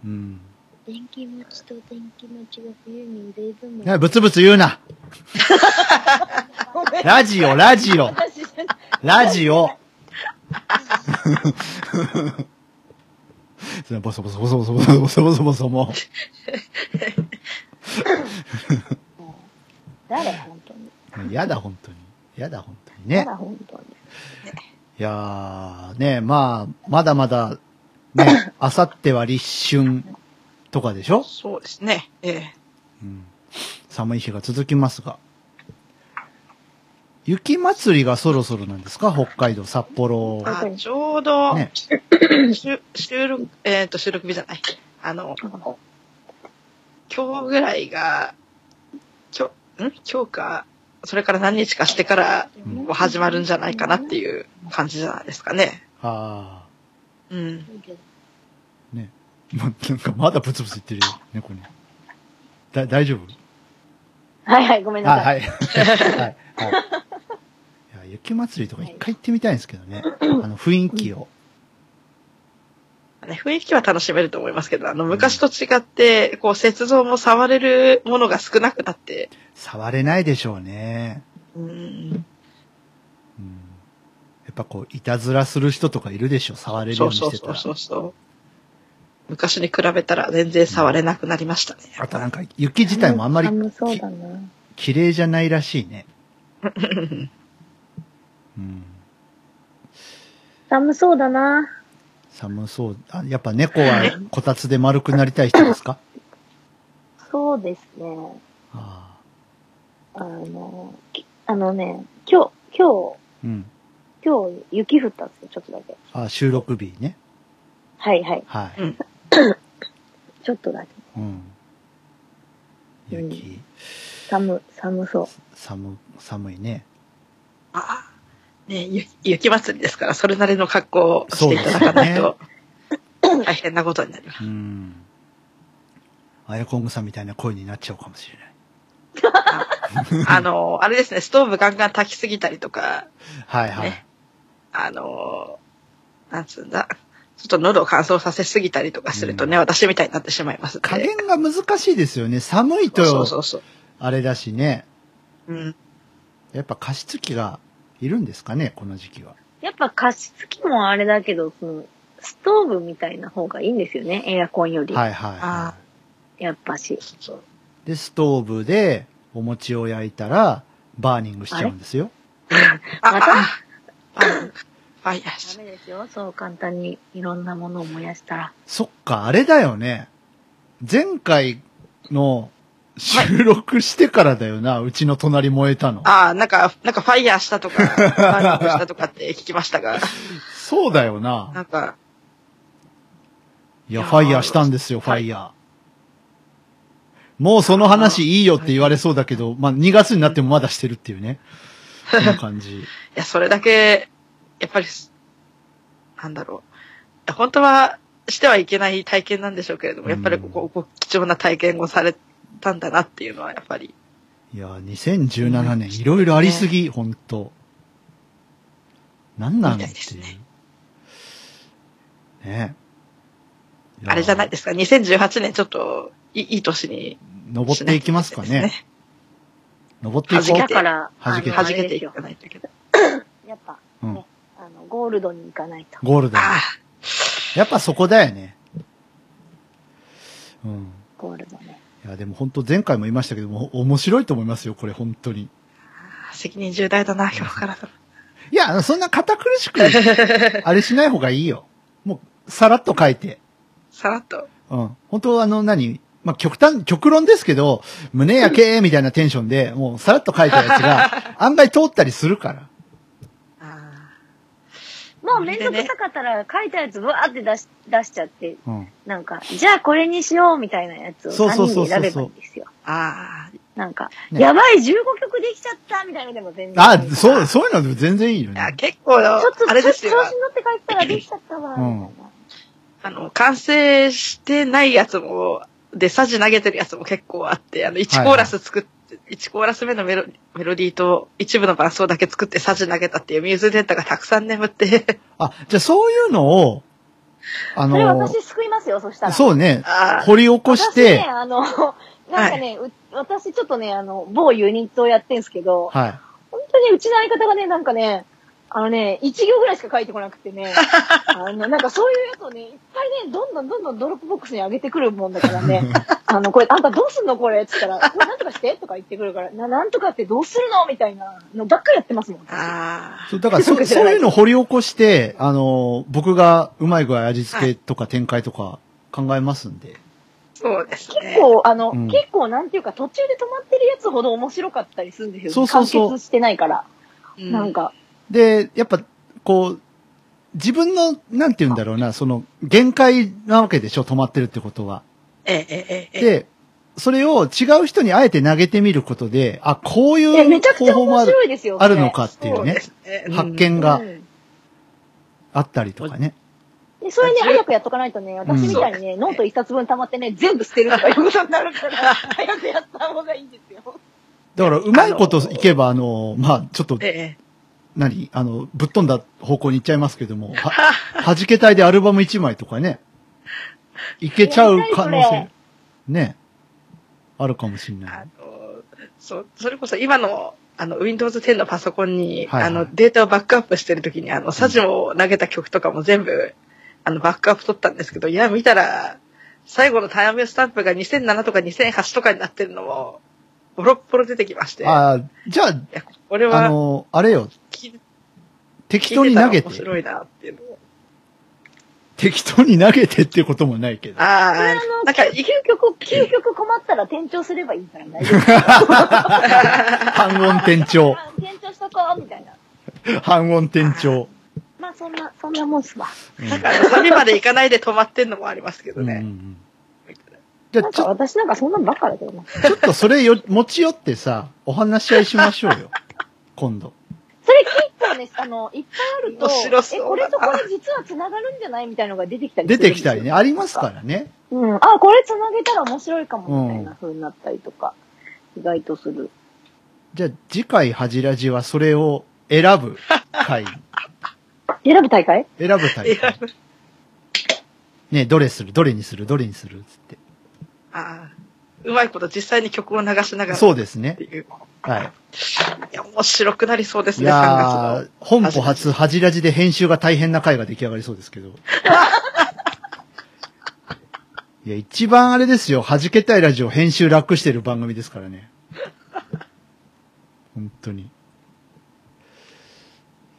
うん。電気持ちと電気持ちが冬に入れるん。ぶつぶつ言うな ラジオ、ラジオ。ラジオ。それボソボソボソボソボソボソボソもう。誰本当に。やだ、本当に。やだ、本当にね。誰本当に。いやー、ね、まあ、まだまだ、ね、あさっては立春とかでしょ、そうですね。ええ。うん、寒い日が続きますが。雪祭りがそろそろなんですか？北海道、札幌。あちょうど、ね収収録、えっ、と、収録日じゃない。あの、今日ぐらいが、今日、ん？今日か、それから何日かしてから始まるんじゃないかなっていう感じじゃないですかね。あうん。あ。ね。ま、なんかまだブツブツ言ってるよ、猫に。だ、大丈夫？はいはい、ごめんあ、なさ。はいい。はい。はい。いや、雪祭りとか一回行ってみたいんですけどね。あの、雰囲気を。ね、雰囲気は楽しめると思いますけど、あの、昔と違って、こう、雪像も触れるものが少なくなって、触れないでしょうね。うん、うん。やっぱこう、いたずらする人とかいるでしょ、触れるよそううそうそうにしてたら。そうそう。昔に比べたら全然触れなくなりましたね。あとなんか、雪自体もあんまり寒そうだな。綺麗じゃないらしいね。うん。寒そうだな。寒そう。あやっぱ猫はこたつで丸くなりたい人ですか？そうですね。ああの、きあのね、今日、今日、あ。うん。今日雪降ったんですよ、ちょっとだけ。あ収録日ね。はいはい。はい。ちょっとだけ。うん。雪、寒、寒そう。寒、寒いね。あねゆ雪祭りですから、それなりの格好をしていただかないと、大変なことになります。うん。アヤコングさんみたいな声になっちゃうかもしれない。あの、あれですね、ストーブガンガン炊きすぎたりとか、はいはい。ねあの、なんつうんだ、ちょっと喉を乾燥させすぎたりとかするとね、うん私みたいになってしまいます加減が難しいですよね。寒いそうと、そうそう。あれだしね。うん。やっぱ加湿器がいるんですかね、この時期は。やっぱ加湿器もあれだけど、その、ストーブみたいな方がいいんですよね、エアコンより。はいはい、あはやっぱし。で、ストーブでお餅を焼いたら、バーニングしちゃうんですよ。あ、また？あ、あ、ファイヤー。ダメですよ、そう簡単にいろんなものを燃やしたら。そっか、あれだよね。前回の収録してからだよな、うちの隣燃えたの。あ、なんか、なんかファイヤーしたとか、ファイヤーしたとかって聞きましたが、そうだよな。なんか、いや、ファイヤーしたんですよ、ファイヤー。もうその話いいよって言われそうだけど、まあ2月になってもまだしてるっていうね。この感じ。いや、それだけ、やっぱり、なんだろう。本当はしてはいけない体験なんでしょうけれども、やっぱりここ、こう貴重な体験をされたんだなっていうのは、やっぱり、いや、2017年いろいろありすぎ、ほんと。なんなんっていですいう。ねねあれじゃないですか、2018年ちょっといい年に登っていきますかね。登っていこう弾けて。だから、弾けて弾けていかないといけない。やっぱ、うんね、あの、ゴールドに行かないと。ゴールド。あやっぱそこだよね。うん。ゴールドね。いや、でも本当前回も言いましたけども、面白いと思いますよ、これ本当に。あ、責任重大だな、今日からだ。いや、そんな堅苦しく、あれしない方がいいよ。もう、さらっと書いて。さらっと。うん。本当あの何、まあ、極端、極論ですけど、胸焼けみたいなテンションで、もうさらっと書いたやつが、案外通ったりするから。あもうめんどくさかったら書いたやつブワーって出し、出しちゃって、うん。なんか、じゃあこれにしようみたいなやつを3そうそうそうそう人で選べばいいんですよ。ああなんか、ねやばい15曲できちゃったみたいなのでも全然。あ、そう、そういうので全然いいよいや、ね。結構、ちょっと、あれですよ調。子に乗って書いたらできちゃったわ、みたいな。あの、完成してないやつも、で、サジ投げてるやつも結構あって、あの、1コーラス作って、1コーラス目のメロメロディーと一部の伴奏だけ作ってサジ投げたっていうミューズデータがたくさん眠って、あ、じゃあそういうのを、あそれの、私救いますよ、そしたら。そうね、掘り起こし私てね、、あの、なんかね、う私ちょっとね、あの、某ユニットをやってんすけど、はい。本当にうちの相方がね、なんかね、あのね、一行ぐらいしか書いてこなくてね、あの、なんかそういうやつをね、いっぱいね、どんどんどんどんドロップボックスに上げてくるもんだからね、あの、これ、あんたどうすんのこれ？って言ったら、これなんとかしてとか言ってくるから、な、なんとかってどうするの？みたいなのばっかりやってますもん。あそう、だからそ、そういうの掘り起こして、あの、僕がうまい具合味付けとか展開とか考えますんで。そうですね。結構、あの、うん結構なんていうか途中で止まってるやつほど面白かったりするんですよ。そうそうそう完結してないから。うんなんか。で、やっぱ、こう、自分の、なんて言うんだろうな、その、限界なわけでしょ、止まってるってことは。ええ、ええ、ええ。で、それを違う人にあえて投げてみることで、あ、こういう方法もある白いですよ。あるのかっていうね発見がうんあったりとかね。で、それね、早くやっとかないとね、私みたいにね、ノート一冊分溜まってね、全部捨てるとかいうことになるから、早くやった方がいいんですよ。だから、うまいこといけば、あの、まあ、ちょっと、ええ。何？あの、ぶっ飛んだ方向に行っちゃいますけども、は、弾けたいでアルバム1枚とかね、いけちゃう可能性ね、あるかもしれない。あ。の、そう、それこそ今の、あの、Windows 10のパソコンに、はいはい。あの、データをバックアップしてるときに、あの、サジを投げた曲とかも全部、あの、バックアップ取ったんですけど、いや、見たら、最後のタイムスタンプが2007とか2008とかになってるのも、ボロッボロ出てきまして。いああ、じゃあ、や、これあは、の、あれよ、適当に投げて面白いなっていうのを。適当に投げてってこともないけど。ああなんか、究極、究極困ったら転調すればいいから大丈夫。半音転調。あ転調しとこう、みたいな。半音転調。まあ、そんな、そんなもんっすわ。うんなんか、サビまで行かないで止まってんのもありますけどうんうんうね。んじゃちょ、私なんかそんなんばっかだけどな。ちょっとそれよ、持ち寄ってさ、お話し合いしましょうよ。今度。それ結構ね、あの、いっぱいあると、面白そうえ、これとこれ実は繋がるんじゃないみたいのが出てきたりす出てきたりね、ありますからね。うん。あ、これ繋げたら面白いかも、みたいな風になったりとか、意外とする。じゃあ、次回ハジラジはそれを選ぶ回。選ぶ大会？選ぶ回いや。ね、どれする？どれにする？どれにする？つって。ああ、うまいこと実際に曲を流しながら。そうですねって。いう。はい。いや、面白くなりそうですいね、3や本舗初ハジラジで編集が大変な回が出来上がりそうですけど。いや、一番あれですよ。弾けたいラジオ編集楽してる番組ですからね。本当に。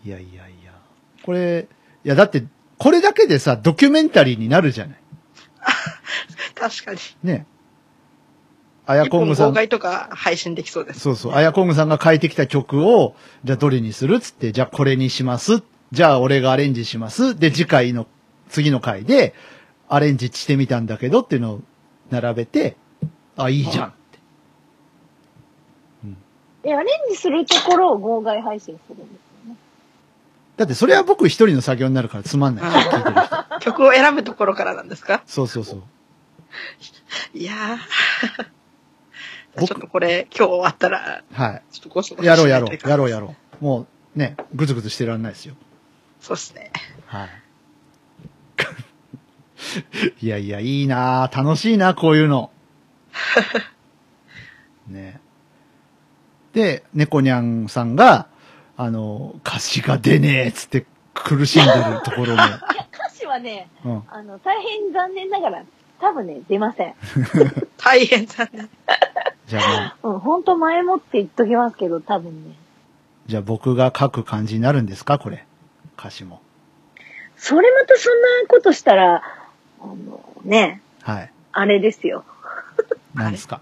いやいやいや。これ、いやだって、これだけでさ、ドキュメンタリーになるじゃない。の。確かに。ね。あやこんぐさん。妨害とか配信できそうです。そうそう。あやこんぐさんが書いてきた曲を、じゃあどれにするつって、じゃあこれにします。じゃあ俺がアレンジします。で、次回の、次の回で、アレンジしてみたんだけどっていうのを並べて、あ、いいじゃんって。え、アレンジするところを号外配信するんですよね。だってそれは僕一人の作業になるからつまんない。曲を選ぶところからなんですか？そうそうそう。いやー。僕ちょっとこれ、今日終わったら、はちょっとごそごい。そやろうやろう。やろうやろう。もう、ね、ぐずぐずしてらんないですよ。そうですね。はい。いやいや、いいなぁ楽しいなこういうの。ね。で、猫にゃんさんが、あの、歌詞が出ねえっつって苦しんでるところも。いや、歌詞はね、うん。あの、大変残念ながら、多分ね、出ません。大変残念。じゃあもう、うん、ほんと前もって言っときますけど、多分ね。じゃあ僕が書く感じになるんですか？これ。歌詞も。それまたそんなことしたら、あの、ね、はい。あれですよ。何ですか？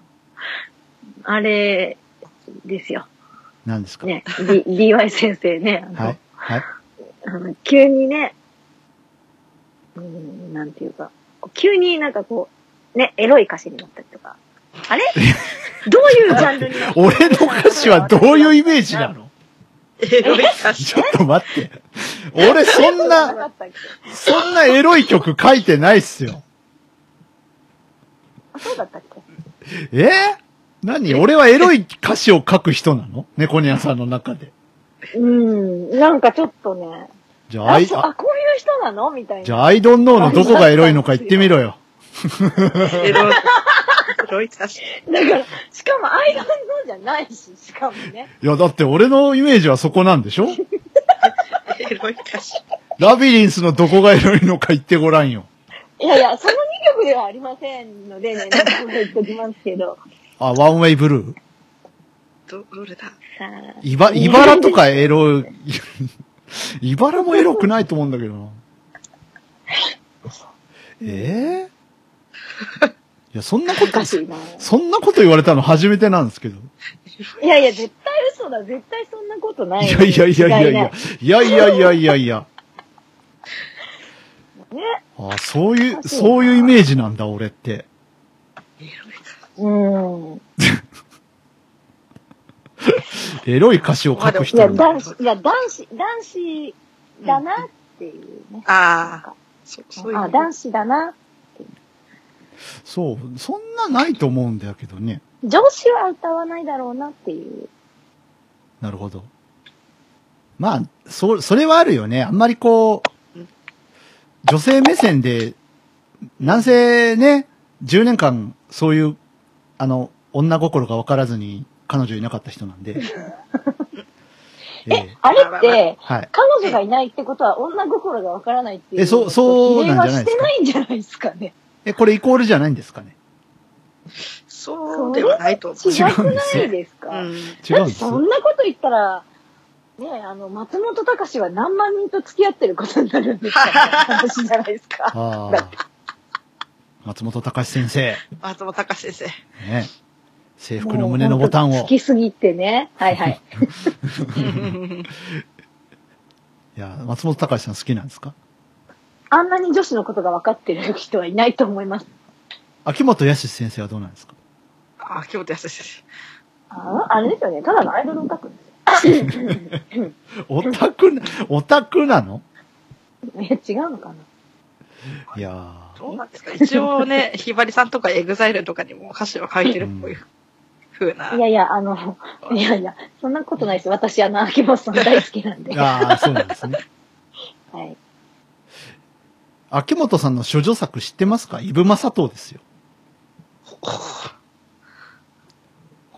あれですよ。何ですか、ね、D、DY 先生ね、あの、はい。はい。あの急にね、うん、なんていうか、急になんかこう、ね、エロい歌詞になったりとか。あれ？どういうジャンルになってる俺の歌詞はどういうイメージなの？エロい歌詞？ちょっと待って。俺そんな そんなエロい曲書いてないっすよ。あ、そうだったっけ？え？ー何？俺はエロい歌詞を書く人なの？猫ニャンさんの中で。うん、なんかちょっとね、じゃあ、アイ、ああ、あこういう人なの？みたいな。じゃあ、アイドンノーのどこがエロいのか言ってみろよ。エロい、エロい。だから、しかもアイドルのじゃないし、しかもね。いや、だって俺のイメージはそこなんでしょ？エロい歌詞。ラビリンスのどこがエロいのか言ってごらんよ。いやいや、その2曲ではありませんのでね、なんか言っときますけど。あ、ワンウェイブルー？ど、どれだ？さあいば、いばらとかエロい、いばらもエロくないと思うんだけどな。えや、そんなこと。そんなこと言われたの 初めてなんですけど。いやいや、絶対嘘だ。絶対そんなことないい。やいやいやいやいや。いやいやいやいやいや。ね。あそういう、そういうイメージなんだ、俺って。うん。エロい歌詞を書くいや、人なんだ。男子、いや、男子、男子だなっていうね。ああ、そそういう。あ、男子だな。そう、そんなないと思うんだけどね。上司は歌わないだろうなっていう。なるほど。まあ、そ、それはあるよね。あんまりこう、女性目線で、なんせね、10年間、そういう、あの、女心が分からずに、彼女いなかった人なんで。ええあれって、はい。彼女がいないってことは女心がわからないっていう。えそうそうなんじゃないですかしてないんじゃないですかね。え、これイコールじゃないんですかねそうではないと思う。違くないですか？うん。違うんですてそんなこと言ったら、ねあの、松本隆は何万人と付き合ってることになるんですか 話じゃないですか。松本隆先生。松本隆先生。ね。制服の胸のボタンを好。きすぎてね。はいはい。いや、松本隆さん好きなんですか？あんなに女子のことが分かってる人はいないと思います。秋元康先生はどうなんですか？ああ、京都康先生。ああれですよね。ただのアイドルオタクですよ。オタクな、オタクなの？いや、違うのかないやーどうなんですか？一応ね、ひばりさんとかエグザイルとかにも歌詞を書いてるっぽい風な。いやいや、あの、いやいや、そんなことないです。私、あの、秋元さん大好きなんで。は ああ、そうなんですね。い。秋元さんの処女作知ってますか？イブマサトウですよ。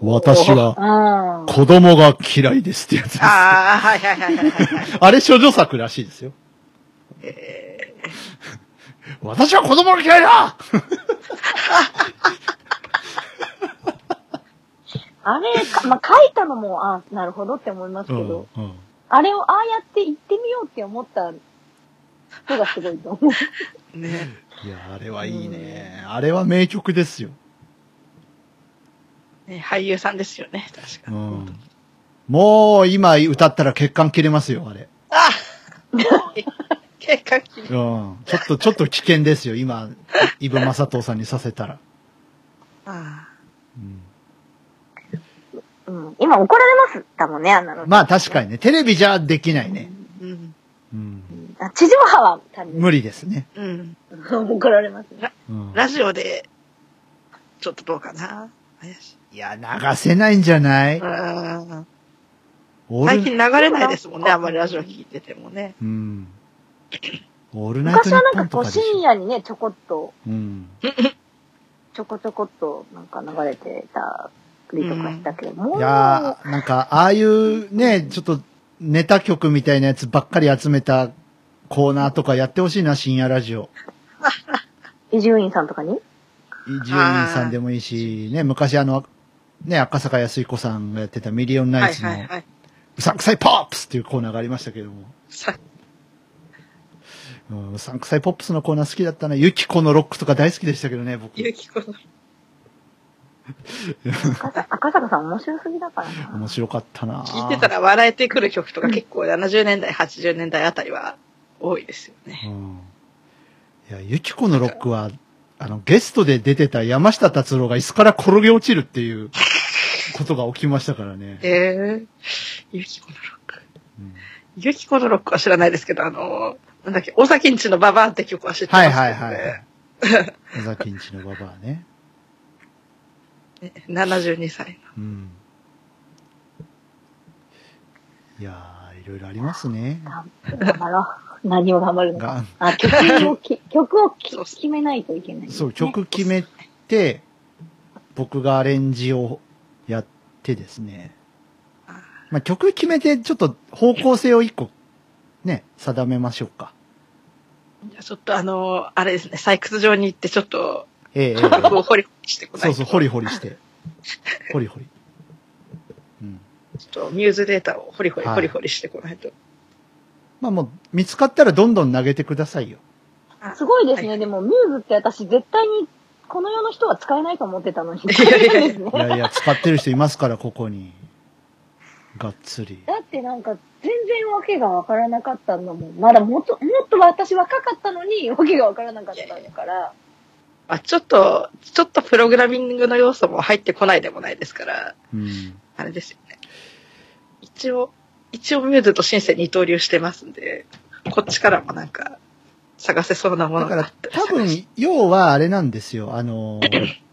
私はああ。子供が嫌いですってやつです。あああ、はいはいはいはいはい。れ処女作らしいですよ。え私は子供が嫌いだあれ、かまあ、書いたのも、あなるほどって思いますけうんど、うんあれをああやって言ってみようって思った人がすごいと思う。ーね。いや、あれはいいね。あれは名曲ですよ。ね俳優さんですよね、確か。うん。もう今歌ったら血管切れますよ、あれ。あ 結果切りうん。ちょっと、ちょっと危険ですよ、今、イブマサトウさんにさせたら。あうんうん。今怒られますだもんね、あんなの。まあ確かにね、テレビじゃできないね。ーうん。うん。あ地上波は無理ですね。うん。怒られますね。うん。ラジオで、ちょっとどうかな。怪しい。いや、流せないんじゃない？最近流れないですもんね、あんまりラジオ聞いててもね。うん。オールナイト昔はなんかこう深ょ。夜にね、ちょこっと、うん。ちょこちょこっとなんか流れてたりとかしたけど、もう、いやー、なんか、ああいうね、ちょっとネタ曲みたいなやつばっかり集めたコーナーとかやってほしいな、深夜ラジオ。伊集院さんとかに？伊集院さんでもいいし、ね、昔あの、ね、赤坂康彦さんがやってたミリオンナはイツの。うさんくさいポップスっていうコーナーがありましたけども。さうんうさんくさいポップスのコーナー好きだったな。ユキコのロックとか大好きでしたけどね、僕。ゆきこの、赤坂赤坂さん面白すぎだからな。面白かったな聞いてたら笑えてくる曲とか結構70年代、80年代あたりは多いですよね。うん。いや、ユキコのロックは、あの、ゲストで出てた山下達郎が椅子から転げ落ちるっていうことが起きましたからね。ええゆきこのロック。うんゆきこのロックは知らないですけど、あの、なんだっけ、大崎んちのババアって曲は知ってますはい。はいはい。野崎んちのババアね。ね72歳の。うん。いやー、いろいろありますね。頑張ろう。何を頑張るのか。があ、曲をき、曲を決めないといけない、そう、曲決めて、僕がアレンジをやってですね。まあ、曲決めて、ちょっと方向性を一個、ね、定めましょうか。じゃあちょっとあの、あれですね、採掘場に行ってちょっと、ええええ曲を掘りしてこないと。そうそう、ホリホリして。ホリホリ。うん。ちょっとミューズデータを掘り掘りはい掘り掘りしてこないと。まあもう、見つかったらどんどん投げてくださいよ。すごいですね。はいでも、ミューズって私絶対にこの世の人は使えないと思ってたのに。いやいや、使ってる人いますから、ここに。がっつり。だってなんか、全然わけがわからなかったのも、まだもっと、もっと私若かったのに、わけがわからなかったから、まあ、ちょっと、ちょっとプログラミングの要素も入ってこないでもないですから、うん。あれですよね。一応、一応ミューズとシンセ二刀流してますんで、こっちからもなんか、探せそうなものだからがあったら多分、要はあれなんですよ。あの、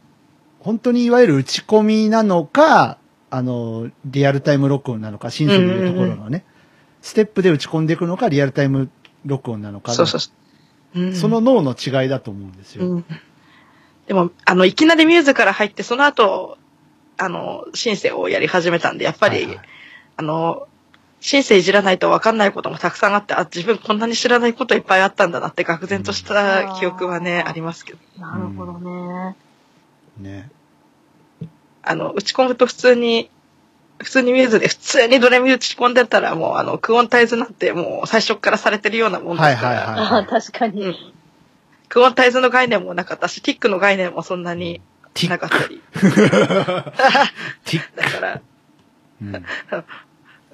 本当にいわゆる打ち込みなのか、あの、リアルタイム録音なのか、シンセでいうところのね、ステップで打ち込んでいくのか、リアルタイム録音なのかの、そうそうその脳の違いだと思うんですよ。うん。でも、あの、いきなりミューズから入って、その後、あの、シンセをやり始めたんで、やっぱり、はいはいあの、シンセいじらないと分かんないこともたくさんあって、あ、自分こんなに知らないこといっぱいあったんだなって、愕然とした記憶はね、うんありますけど。なるほどね。ね。あの、打ち込むと普通に、普通にミューズで普通にドレミ打ち込んでたら、もう、あの、クオンタイズなんてもう最初からされてるようなもんですから。はいはいはいああ、確かに。うん。クオンタイズの概念もなかったし、ティックの概念もそんなに。なかったり。だから、うん だ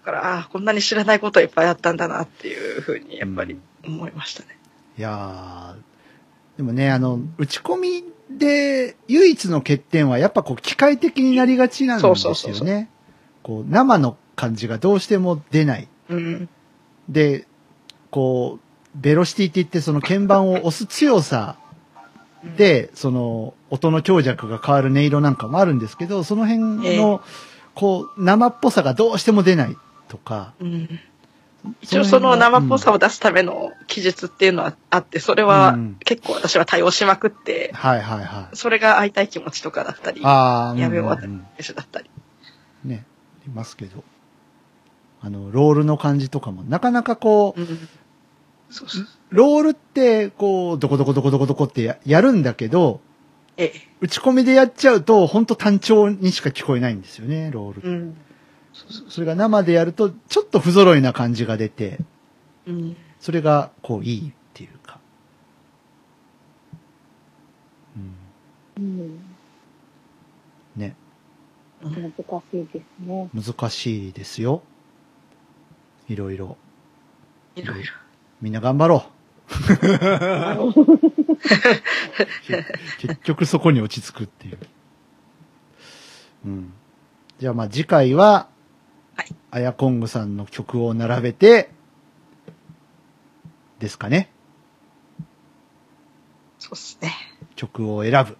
から、ああ、こんなに知らないこといっぱいあったんだなっていうふうに、やっぱり思いましたね。いやーでもね、あの、打ち込みで唯一の欠点はやっぱこう機械的になりがちなんですよそうそう。こう生の感じがどうしても出ない。うん。で、こう、ベロシティって言ってその鍵盤を押す強さで、その音の強弱が変わる音色なんかもあるんですけど、その辺の、こう、生っぽさがどうしても出ないとか。うん。一応その生っぽさを出すための記述っていうのはあって、それはうん結構私は対応しまくって、はいはいはい。それが会いたい気持ちとかだったり、ああ、やめ終わったうんうんりだったり。うんね、いますけど。あの、ロールの感じとかも、なかなかこう、うん。そうそう。ロールって、こう、どこどこどこどこどこってややるんだけど、ええ。打ち込みでやっちゃうと、ほんと単調にしか聞こえないんですよね、ロール。うん。それが生でやると、ちょっと不揃いな感じが出て、うん。それが、こう、いいっていうか。うん。うん。ね、難しいですね。難しいですよ。いろいろ。いろいろ。みんな頑張ろう。け結局そこに落ち着くっていう。うん。じゃあまあ次回は、はいアヤコングさんの曲を並べて、ですかね。そうっすね。曲を選ぶ。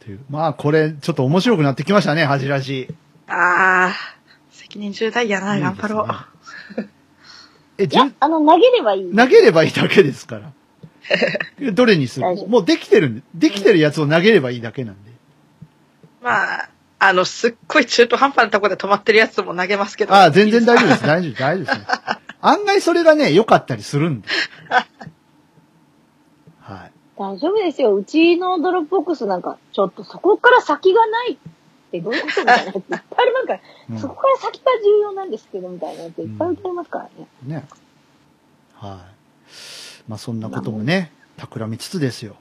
という。まあこれ、ちょっと面白くなってきましたね、恥じらし。ああ、責任重大やな、頑張ろう。え、いじゅや、あの、投げればいい。投げればいいだけですから。どれにする？もうできてるんで、できてるやつを投げればいいだけなんで。まあ、あの、すっごい中途半端なところで止まってるやつも投げますけど。ああ、全然大丈夫です、大丈夫、大丈夫ですね。案外それがね、良かったりするんで。はい。大丈夫ですよ。うちのドロップボックスなんか、ちょっとそこから先がないってどういうことみたいなやついっぱいありますから、うんそこから先が重要なんですけど、みたいなやついっぱい歌いますからね。ね。はい。まあそんなこともね、企みつつですよ。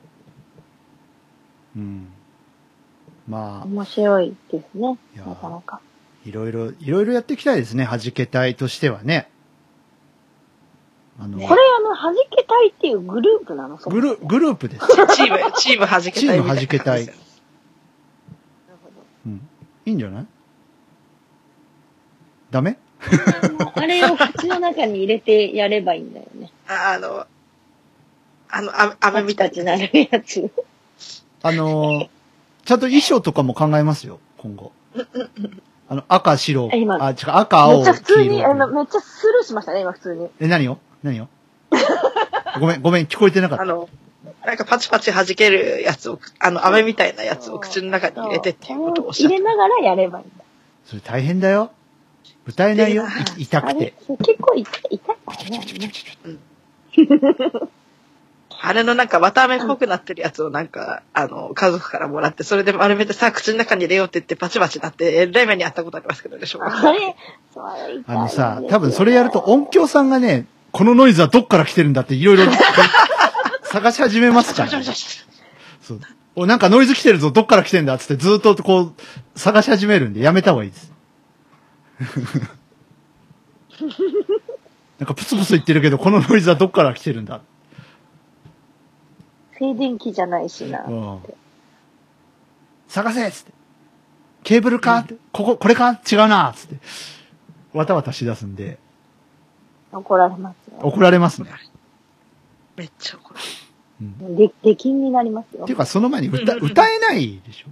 うん。まあ、面白いですねなかなか。いろいろ、いろいろやっていきたいですね、弾け隊としてはね。あの、これ、あの、弾けたいっていうグループなの？グル、グループです。チーム、チーム弾けたいみたいな感じですよ。チーム弾けたいなるほどうん。いいんじゃない？ダメ？あれを口の中に入れてやればいいんだよね。ああの、あの、あ飴みたいパチパチなるやつ。あのーちゃんと衣装とかも考えますよ、今後。あの、赤、白、今あ、違う、赤、青、めっちゃ普通に、あの、めっちゃスルーしましたね、今普通に。え、何を？何を？ごめん、ごめん、聞こえてなかった。あの、なんかパチパチ弾けるやつを、あの、飴みたいなやつを口の中に入れてっていうことをおっしゃって入れながらやればいいんだ。それ大変だよ。歌えないよ、い痛くて。結構痛い、からね。あれねあれのなんか綿飴っぽくなってるやつをなんか、あの、家族からもらって、それで丸めてさ、口の中に入れようって言ってパチパチなって、えらい目にあったことありますけどね、小学校あれ、あのさ、多分それやると音響さんがね、このノイズはどっから来てるんだっていろいろ探し始めますから、ね。そう。お、なんかノイズ来てるぞ、どっから来てんだ？っつってずーっとこう、探し始めるんでやめた方がいいです。なんかプツプツ言ってるけど、このノイズはどっから来てるんだ？静電気じゃないしな。うん。探せっつって。ケーブルか、ってここ、これか？違うなっつって。わたわたしだすんで、怒られますよ。怒られますね。めっちゃ怒る。で、出禁になりますよってい。うか、その前に歌、歌えないでしょ？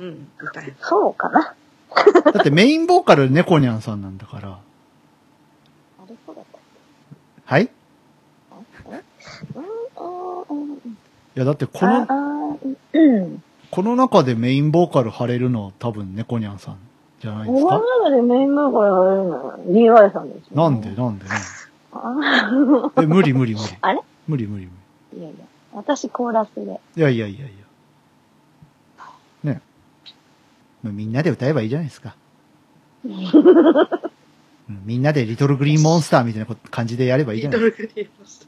うん、歌えそうかな。だってメインボーカル猫ニャンさんなんだから。あれそうだった。はい？いうん、うん、うん。や、だってこあの、あ、うん。この中でメインボーカル張れるのは多分猫ニャンさんじゃないですこのか中でメインバーカーやれるのは DY さんですよ、なんでなんでなんあで？え、無理無理無理。あれ？無理無理無いやいや、私コーラスで。理。いやいやいやいや。ね。まあみんなで歌えばいいじゃないですか。うんみんなでリトルグリーンモンスターみたいなこと感じでやればいいじゃないリトルグリーンモンス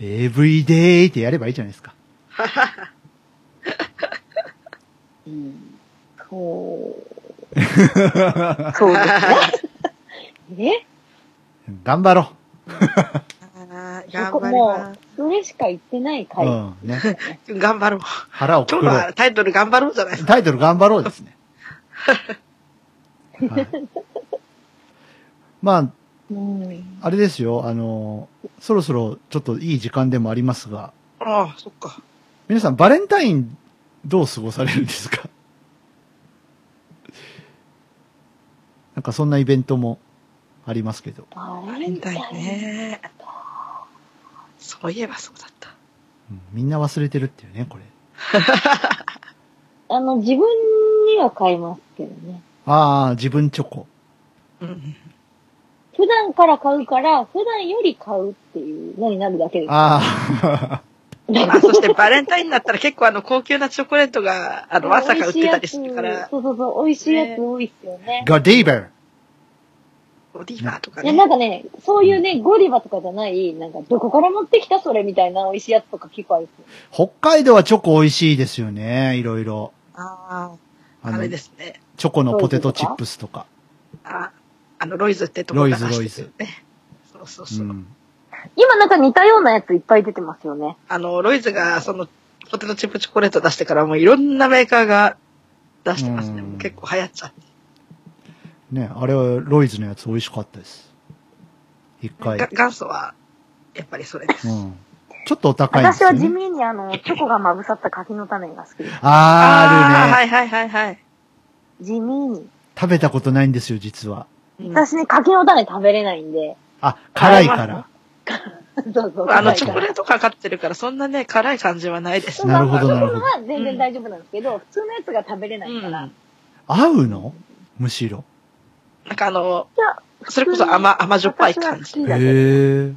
エブリデイってやればいいじゃないですか。うん。そう。そうですね。え？頑張ろター。あー頑張りもまう、それしか言ってないう。回。うん。ね。す。頑張ろう。腹をくくろう今日は。タイトル頑張ろうじゃないタイトル頑張ろうですね。はい、まあ、うん。あれですよ、あの、そろそろちょっといい時間でもありますが、ああ、そっか。皆さんバレンタインどう過ごされるんですか？なんかそんなイベントもありますけど、ババレンタイン。ね。そういえばそうだった。うんみんな忘れてるっていうね、これ。あの、自分には買いますけどね。ああ、自分チョコ。うん。普段から買うから、普段より買うっていうのになるだけです。ああ、あ、そしてバレンタインになったら結構あの高級なチョコレートが、あの、朝から売ってたりするから、そうそうそう、美味しいやつ多いっすよね。ガディーバー。ゴディバーとかいや、ね。なんかね、そういうね、ゴディバとかじゃない、なんか、どこから持ってきたそれみたいな美味しいやつとか結構ある。北海道はチョコ美味しいですよね、いろいろ。ああ、あれ、ですね。チョコのポテトチップスとか。ああの、ロイズってとこが出してるね。そうそうそう。うん。今なんか似たようなやついっぱい出てますよね。あの、ロイズがその、ポテトチップチョコレート出してからもういろんなメーカーが出してますね。うん結構流行っちゃって。ね、あれはロイズのやつ美味しかったです。一回。が元祖は、やっぱりそれです。うん。ちょっとお高いんですよ、ね。私は地味にあの、チョコがまぶさった柿の種が好きです。あーあるね、はいはいはいはい。地味に。食べたことないんですよ、実は。うん私ね、柿の種食べれないんで。あ、辛いから。そうそう。あの、チョコレーートかかってるから、そんなね、辛い感じはないです。なるほどなるほどは全然大丈夫なんですけど、普通のやつが食べれないから。うん合うの？むしろ。なんかあの、いや、それこそ甘、甘じょっぱい感じ。私は好きだけど。へえ。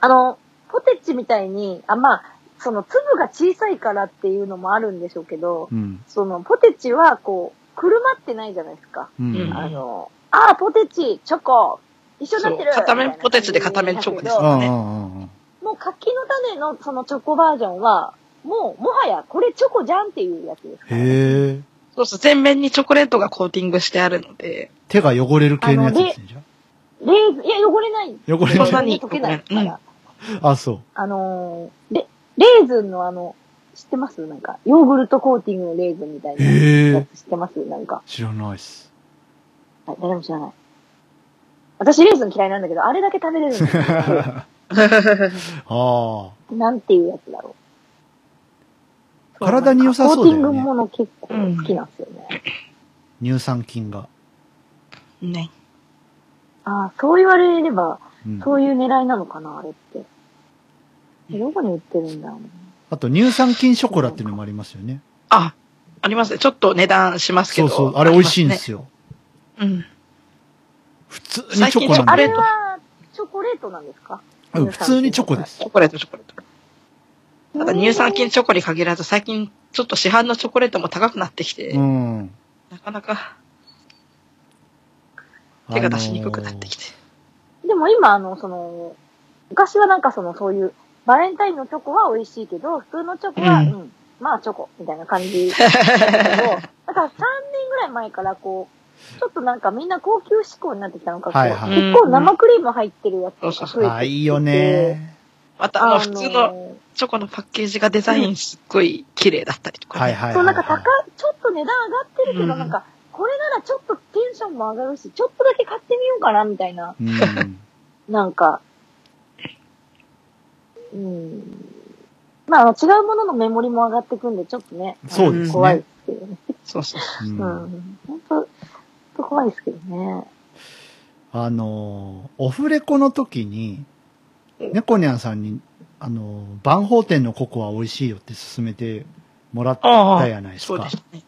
あの、ポテチみたいに、あ、まあ、その粒が小さいからっていうのもあるんでしょうけど、うん。そのポテチはこう、くるまってないじゃないですか。うん。うんあの、あー、ポテチ、チョコ、一緒になってる片面ポテチで片面チョコですうんうんうんうん。もう柿の種のそのチョコバージョンは、もう、もはやこれチョコじゃんっていうやつですから。へえ。そうそう、全面にチョコレートがコーティングしてあるので、手が汚れる系のやつですね、じゃレーズン、いや、汚れない。汚れないそんなに溶けないから。うんあ。あ、そう。あのー、レ、レーズンのあの、知ってます？なんか、ヨーグルトコーティングのレーズンみたいなへえ。やつ知ってます？なんか。知らないっす。はい、誰も知らない。私レーズン嫌いなんだけど、あれだけ食べれるんですよ。あなんていうやつだろう。体に良さそうだよねコーティングもの結構好きなんですよね。あ。乳酸菌が。ね。ああ、そう言われれば、うん。そういう狙いなのかな、あれって。どこに売ってるんだろうあと乳酸菌ショコラっていうのもありますよね。あ、ありますね。ちょっと値段しますけど。そうそう。あれ美味しいんですよ。よ。うん。普通にチョコなんあで最近チョコレートれは、チョコレートなんですか？うん普通にチョコですチョコレート、チョコレート。ただ乳酸菌チョコに限らず、最近ちょっと市販のチョコレートも高くなってきて、うん。なかなか手が出しにくくなってきて。でも今、あの、その、昔はなんかその、そういう、バレンタインのチョコは美味しいけど、普通のチョコは、ううんん、まあチョコ、みたいな感じだったけど、だから3年ぐらい前からこう、ちょっとなんかみんな高級志向になってきたのか、はいはい結構生クリーム入ってるやつとかそう増えてきてあ、いいよね。また、あの、普通のチョコのパッケージがデザインすっごい綺麗だったりとか、ね。はいはいはい。そう、なんか高い、ちょっと値段上がってるけど、うんなんか、これならちょっとテンションも上がるし、ちょっとだけ買ってみようかな、みたいな。うん。なんか、うん。まあ、違うもののメモリも上がってくんで、ちょっとね。そうですね怖いですけどね。そうそう。ううんん。本当本当怖いですけどね。あの、オフレコの時に、猫ニャンさんに、あの、バンホーテンのココア美味しいよって勧めてもらったやないですかそうで。すね。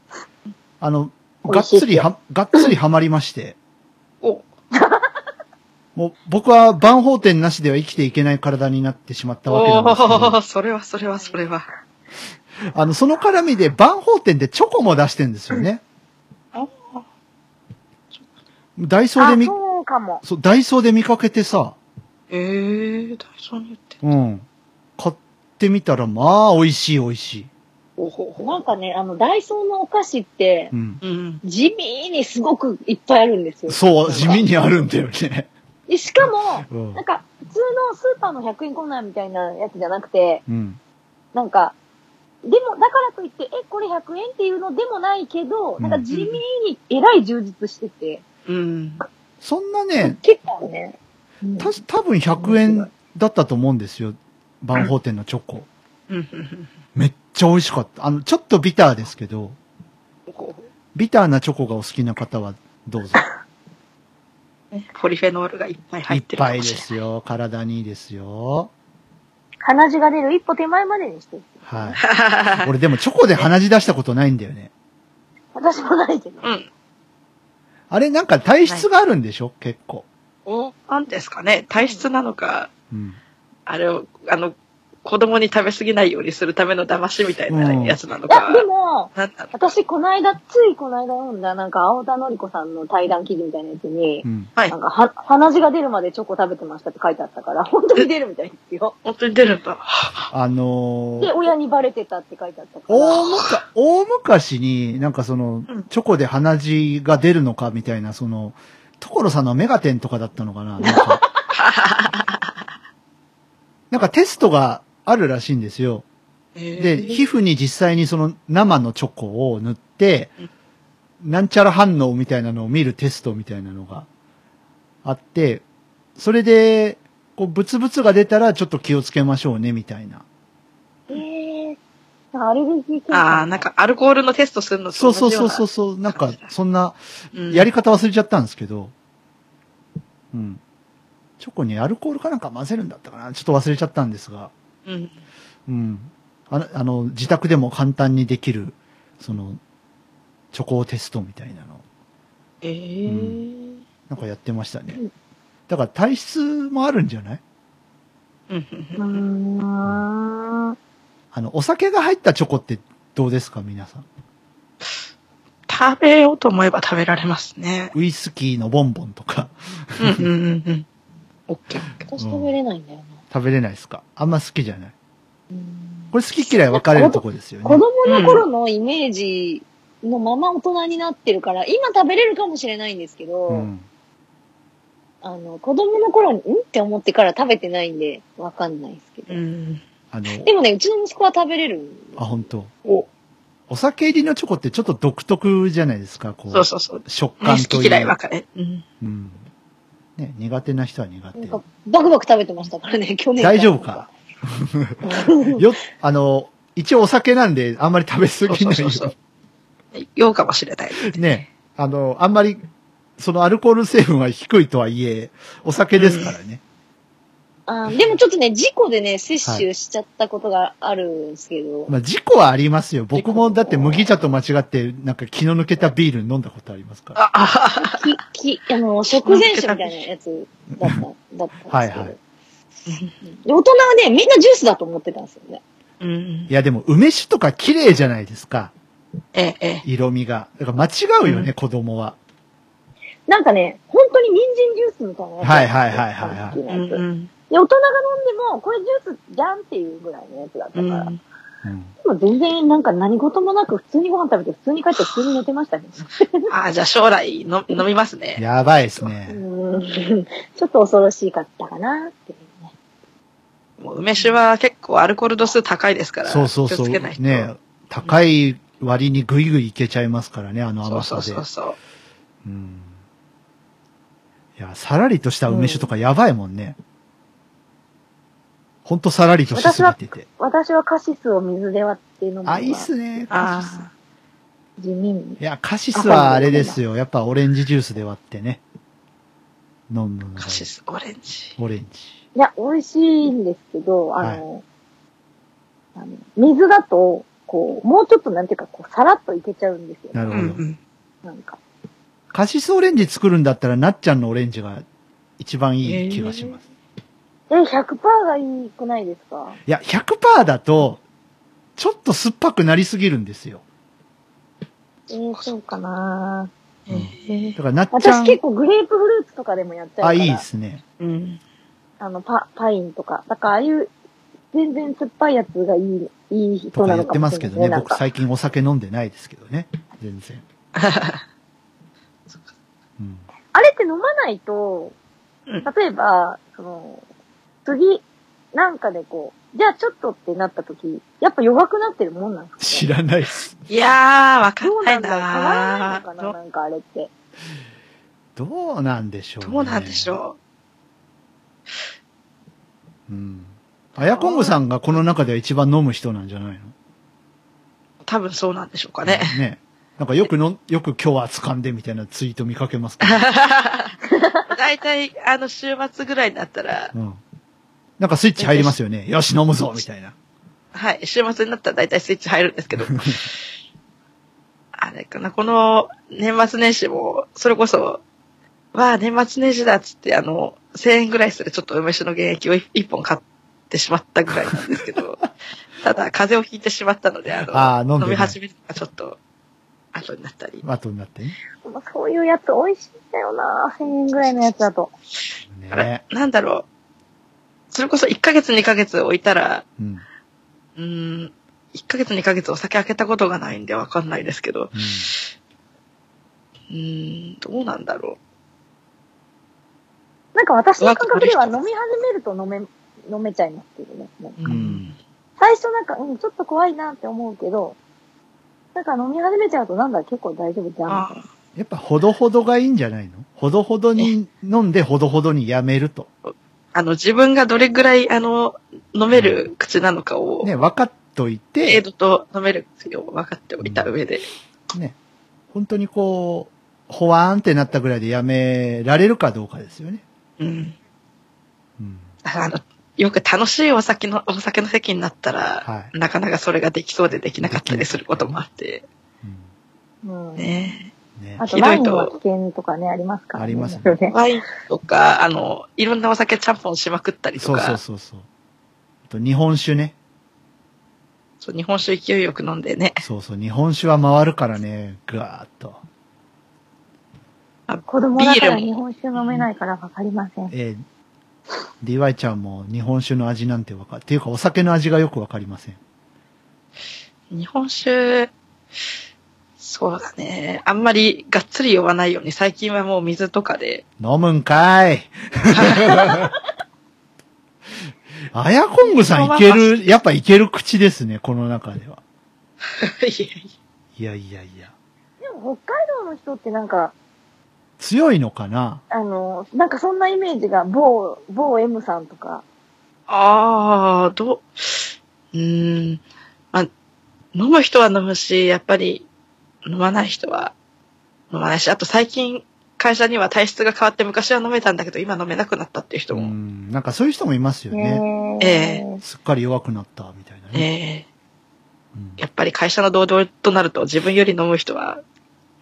あの、美がっつりは、がっつりハマりまして。お、もう僕はバンホーテンなしでは生きていけない体になってしまったわけなんですけおど、ー、それはそれはそれは。あの、その絡みでバンホーテンでチョコも出してんですよね。あダイソーあで、見、そうダイソーで見かけてさ、えー、ダイソーに売ってる。うん。買ってみたら、まあ、美味しい美味しい。なんかね、あの、ダイソーのお菓子って。地味にすごくいっぱいあるんですよ。そう、地味にあるんだよね。でしかも、うんなん。か、普通のスーパーの100円コーナーみたいなやつじゃなくて、うん。なんか、でも、だからといって、え、これ100円っていうのでもないけど、なんか地味にえらい充実してて、うん。そんなね、結構ね、うんた、多分100円だったと思うんですよ。バンホーテンのチョコ。めっちゃ美味しかった。あの、ちょっとビターですけど、こビターなチョコがお好きな方はどうぞ。ポリフェノールがいっぱい入いってぱいでっるかもしれない。すよ。体にいいですよ。鼻血が出る一歩手前までにしてる。はい。俺でもチョコで鼻血出したことないんだよね。私もないけど。うん。あれなんか体質があるんでしょ？結構。お、なんですかね。体質なのか、うん。あれを、あの、子供に食べ過ぎないようにするための騙しみたいなやつなのいや、か。でも、なんだろ私、この間、ついこの間読んだ、なんか、青田のり子さんの対談記事みたいなやつにう、ん。う。はいなん。か、は、鼻血が出るまでチョコ食べてましたって書いてあったから、本当に出るみたいですよ。本当に出るんだ。あので、ー、親にバレてたって書いてあったから。大昔、大昔になんかそのうん、チョコで鼻血が出るのかみたいな、その、所さんのメガテンとかだったのかななんか、なんかテストがあるらしいんですよ。で、で皮膚に実際にその生のチョコを塗って、なんちゃら反応みたいなのを見るテストみたいなのがあって、それで、こう、ブツブツが出たらちょっと気をつけましょうね、みたいな。えー、なんかアレルギーああ、なんかアルコールのテストするのとそうそうそうそうそう、なんか、そんな、うん。やり方忘れちゃったんですけど、うん。チョコにアルコールかなんか混ぜるんだったかなちょっと忘れちゃったんですが、うん。うん。あの、あの自宅でも簡単にできる、その、チョコテストみたいなの、ええなんかやってましたねうん。だから体質もあるんじゃない？うんうーん。あの、お酒が入ったチョコってどうですか？皆さん。食べようと思えば食べられますね。ウイスキーのボンボンとか、うんうんうんうん。オッケー。私食べれないんだよな。食べれないですか？あんま好きじゃない。うんこれ好き嫌い分かれるとこですよ子ね。供の頃のイメージのまま大人になってるから、今食べれるかもしれないんですけど、うん。あの、子供の頃に、ん？って思ってから食べてないんで、わかんないですけど。うん。あの、でもね、うちの息子は食べれるあ、本当？お、お酒入りのチョコってちょっと独特じゃないですか、こう。そうそうそう。食ね感という。好き嫌い分かれ。うん。うん。ね、苦手な人は苦手なん。か、バクバク食べてましたからね、去年ら大丈夫か？よ、あの、一応お酒なんで、あんまり食べ過ぎないよそうそうそう。酔うかもしれない。ね、あの、あんまり、そのアルコール成分は低いとはいえ、お酒ですからね。あーでもちょっとね、事故でね、摂取しちゃったことがあるんですけど、まあ、事故はありますよ。僕もだって麦茶と間違って、なんか気の抜けたビール飲んだことありますから。あ、あ、き、き、あの、食前酒みたいなやつだった、だったんですけど。はいはいで大人はね、みんなジュースだと思ってたんですよね。うんい。やでも、梅酒とか綺麗じゃないですか。ええ、ええ。色味が。だから間違うよね、うん子供は。なんかね、本当に人参ジュースみたいなやつ。はいはいはいはいはいうん。で、大人が飲んでも、これジュースじゃんっていうぐらいのやつだったから。うんうん。でも全然なんか何事もなく普通にご飯食べて普通に帰って普通に寝てましたね。ああ、じゃあ将来の飲みますね。やばいですうね。ちょっと恐ろしかったかなっていうね。もう梅酒は結構アルコール度数高いですから。そうそうそう。気をつけないと。ね高い割にぐいぐいいけちゃいますからね、あの甘さでそうそうそ。うそう。うん。いや、さらりとした梅酒とかやばいもんね。ほんとさらりとしすぎてて。私はカシスを水で割って飲むのがあ、いいっすね。カシスあ地味にい。や、カシスはあれですよ。やっぱオレンジジュースで割ってね。飲むのあ、がカシス、オレンジ。オレンジ。いや、美味しいんですけど、あの、あの水だと、こう、もうちょっとなんていうか、こう、さらっといけちゃうんですよ。なるほど。うんうん。なんか。カシスオレンジ作るんだったら、なっちゃんのオレンジが一番いい気がします。え、100%がいいくないですか？いや、100%だと、ちょっと酸っぱくなりすぎるんですよ。えー、そうかなえーだから、なっちゃん私、結構グレープフルーツとかでもやっちゃうから。あ、いいですね。うん。あの、パ、パインとか。だから、ああいう、全然酸っぱいやつがいい、いいと人なのかもしれないますけどね。僕最近お酒飲んでないですけどね。全然。うん。あれって飲まないと、うん例えば、その、次、なんかでこう、じゃあちょっとってなった時、やっぱ弱くなってるもんなんですか知らないです。いやー、わかんなないんだろう？変わらないのかなななんかあれって。どうなんでしょうね。どうなんでしょう？ん。あやこんぐさんがこの中では一番飲む人なんじゃないの？う。多分そうなんでしょうかね。ね。なんかよくの、よく今日は掴んでみたいなツイート見かけますけど。大体、あの、週末ぐらいになったら、うん。なんかスイッチ入りますよね。よし、飲むぞみたいな。はい、週末になったら大体スイッチ入るんですけど、あれかな、この年末年始も、それこそ、わあ、年末年始だっつって、あの、1000円ぐらいするちょっと梅酒の原液を1本買ってしまったぐらいなんですけど、ただ、風邪をひいてしまったので、あの、あー飲み始めるのがちょっと、後になったり。後になってね。でもそういうやつ美味しいんだよな1000円ぐらいのやつだと。あれね。なんだろう。それこそ1ヶ月2ヶ月置いたら、うん。うーん、1ヶ月2ヶ月お酒開けたことがないんでわかんないですけど、うん。うーん、どうなんだろなんか私の感覚では飲み始めると飲め、飲めちゃいますけどね。なんかう。ううんん。最初なんか、うん、ちょっと怖いなって思うけど、なんか飲み始めちゃうとなんだ結構大丈夫じゃん。あやっぱほどほどがいいんじゃないの？ほどほどに飲んでほどほどにやめると。あの、自分がどれぐらい、あの、飲める口なのかを、ね、分かっとい程て、度と飲める口を分かっておいた上で、ね、本当にこう、ほわーんってなったぐらいでやめられるかどうかですよね。うん。うん。あの、よく楽しいお酒の、お酒の席になったら、はいなかなかそれができそうでできなかったりすることもあって、うんうん。ねねあと、ひどいとワインは危険とかね、ありますからね。ありますねね。ワインとか、あの、いろんなお酒ちゃんぽんしまくったりとそうか、そうそうそう。あと日本酒ね。そう日本酒勢いよく飲んでね、そうそう、日本酒は回るからね、ガーッと。子供だからビールも日本酒飲めないからわかりません。えー、DY ちゃんも日本酒の味なんてわかる。っていうかお酒の味がよくわかりません。日本酒、そうだね。あんまりがっつり酔わないように、最近はもう水とかで、飲むんかい。あやこんぐさんいける、やっぱいける口ですね、この中では。いやいや。いやいやいや。でも北海道の人ってなんか、強いのかな？あの、なんかそんなイメージが、某、某 M さんとか、ああ、どう、うーん、まあ、飲む人は飲むし、やっぱり飲まない人は飲まないし、あと最近会社には体質が変わって昔は飲めたんだけど今飲めなくなったっていう人うも、ん、なんかそういう人もいますよね。ええすっかり弱くなった、みたいなね。ええうんやっぱり会社の同僚となると自分より飲む人は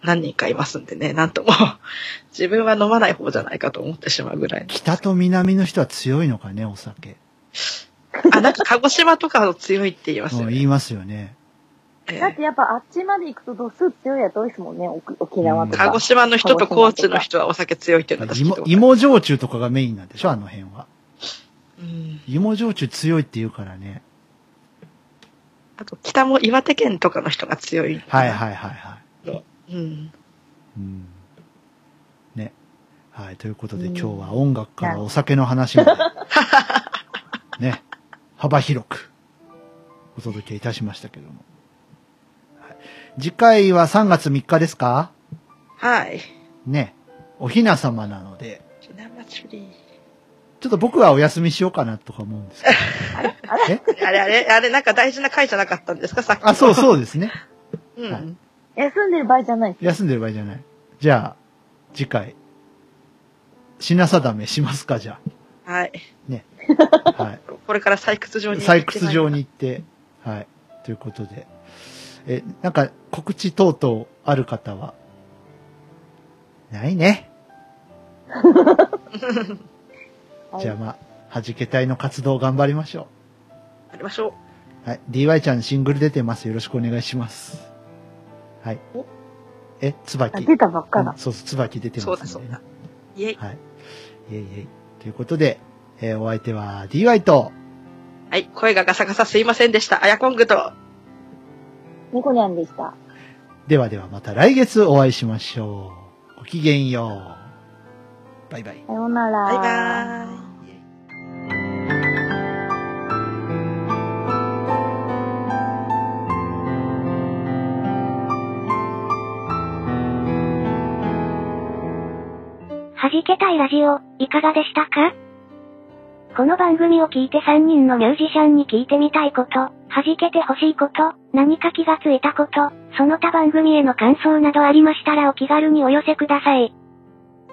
何人かいますんでね、なんとも 自分は飲まない方じゃないかと思ってしまうぐらいの。北と南の人は強いのかね、お酒。あ、なんか鹿児島とかの強いって言いますよね。うん言いますよね。ええだってやっぱあっちまで行くと度数強いやつ多いですもんね、沖沖縄とか。鹿児島の人と高知の人はお酒強いっていうのは芋芋焼酎とかがメインなんでしょ、あの辺は。うん。芋焼酎強いって言うからね。あと、北も岩手県とかの人が強い。はいはいはいはい。うん。うん。ね。はい。ということでうん今日は音楽からお酒の話まで、ね。幅広くお届けいたしましたけども。はい、次回は3月3日ですか？はい。ね。おひな様なので、ひな祭り。ちょっと僕はお休みしようかなとか思うんですけど。え？あれあれあれなんか大事な回じゃなかったんですか？さっきの。あ、そうそうですね。うん。はい休んでる場合じゃないです。休んでる場合じゃない。じゃあ、次回、品定めしますか、じゃはい。あ。はい。これから採掘場に。採掘場に。行って、はい。ということで。え、なんか告知等々ある方は？ないね。はいじゃあまあ、はじけ隊の活動頑張りましょやりましょう。う。はい。DY ちゃんシングル出てます。よろしくお願いします。はい。え、あ椿。出たばっかだうん。そうそう、椿出てそうますんでねだそうだ。イェイ。はい。いえいえい。ということで、えーお相手は DY と、はい。声がガサガサすいませんでした。あやこんぐと。猫ニャンでした。ではではまた来月お会いしましょう。ごきげんよう。バイバイ。さようなら。バイバーイ。はじけたいラジオ、いかがでしたか？この番組を聞いて3人のミュージシャンに聞いてみたいこと、弾けてほしいこと、何か気がついたこと、その他番組への感想などありましたらお気軽にお寄せください。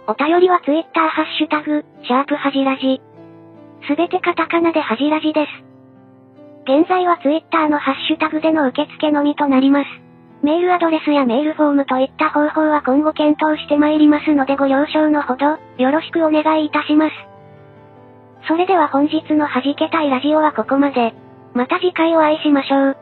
お便りは Twitter ハッシュタグ、シャープはじらじ。すべてカタカナではじらじです。現在は Twitter のハッシュタグでの受付のみとなります。メールアドレスやメールフォームといった方法は今後検討してまいりますのでご了承のほど、よろしくお願いいたします。それでは本日の弾けたいラジオはここまで。また次回お会いしましょう。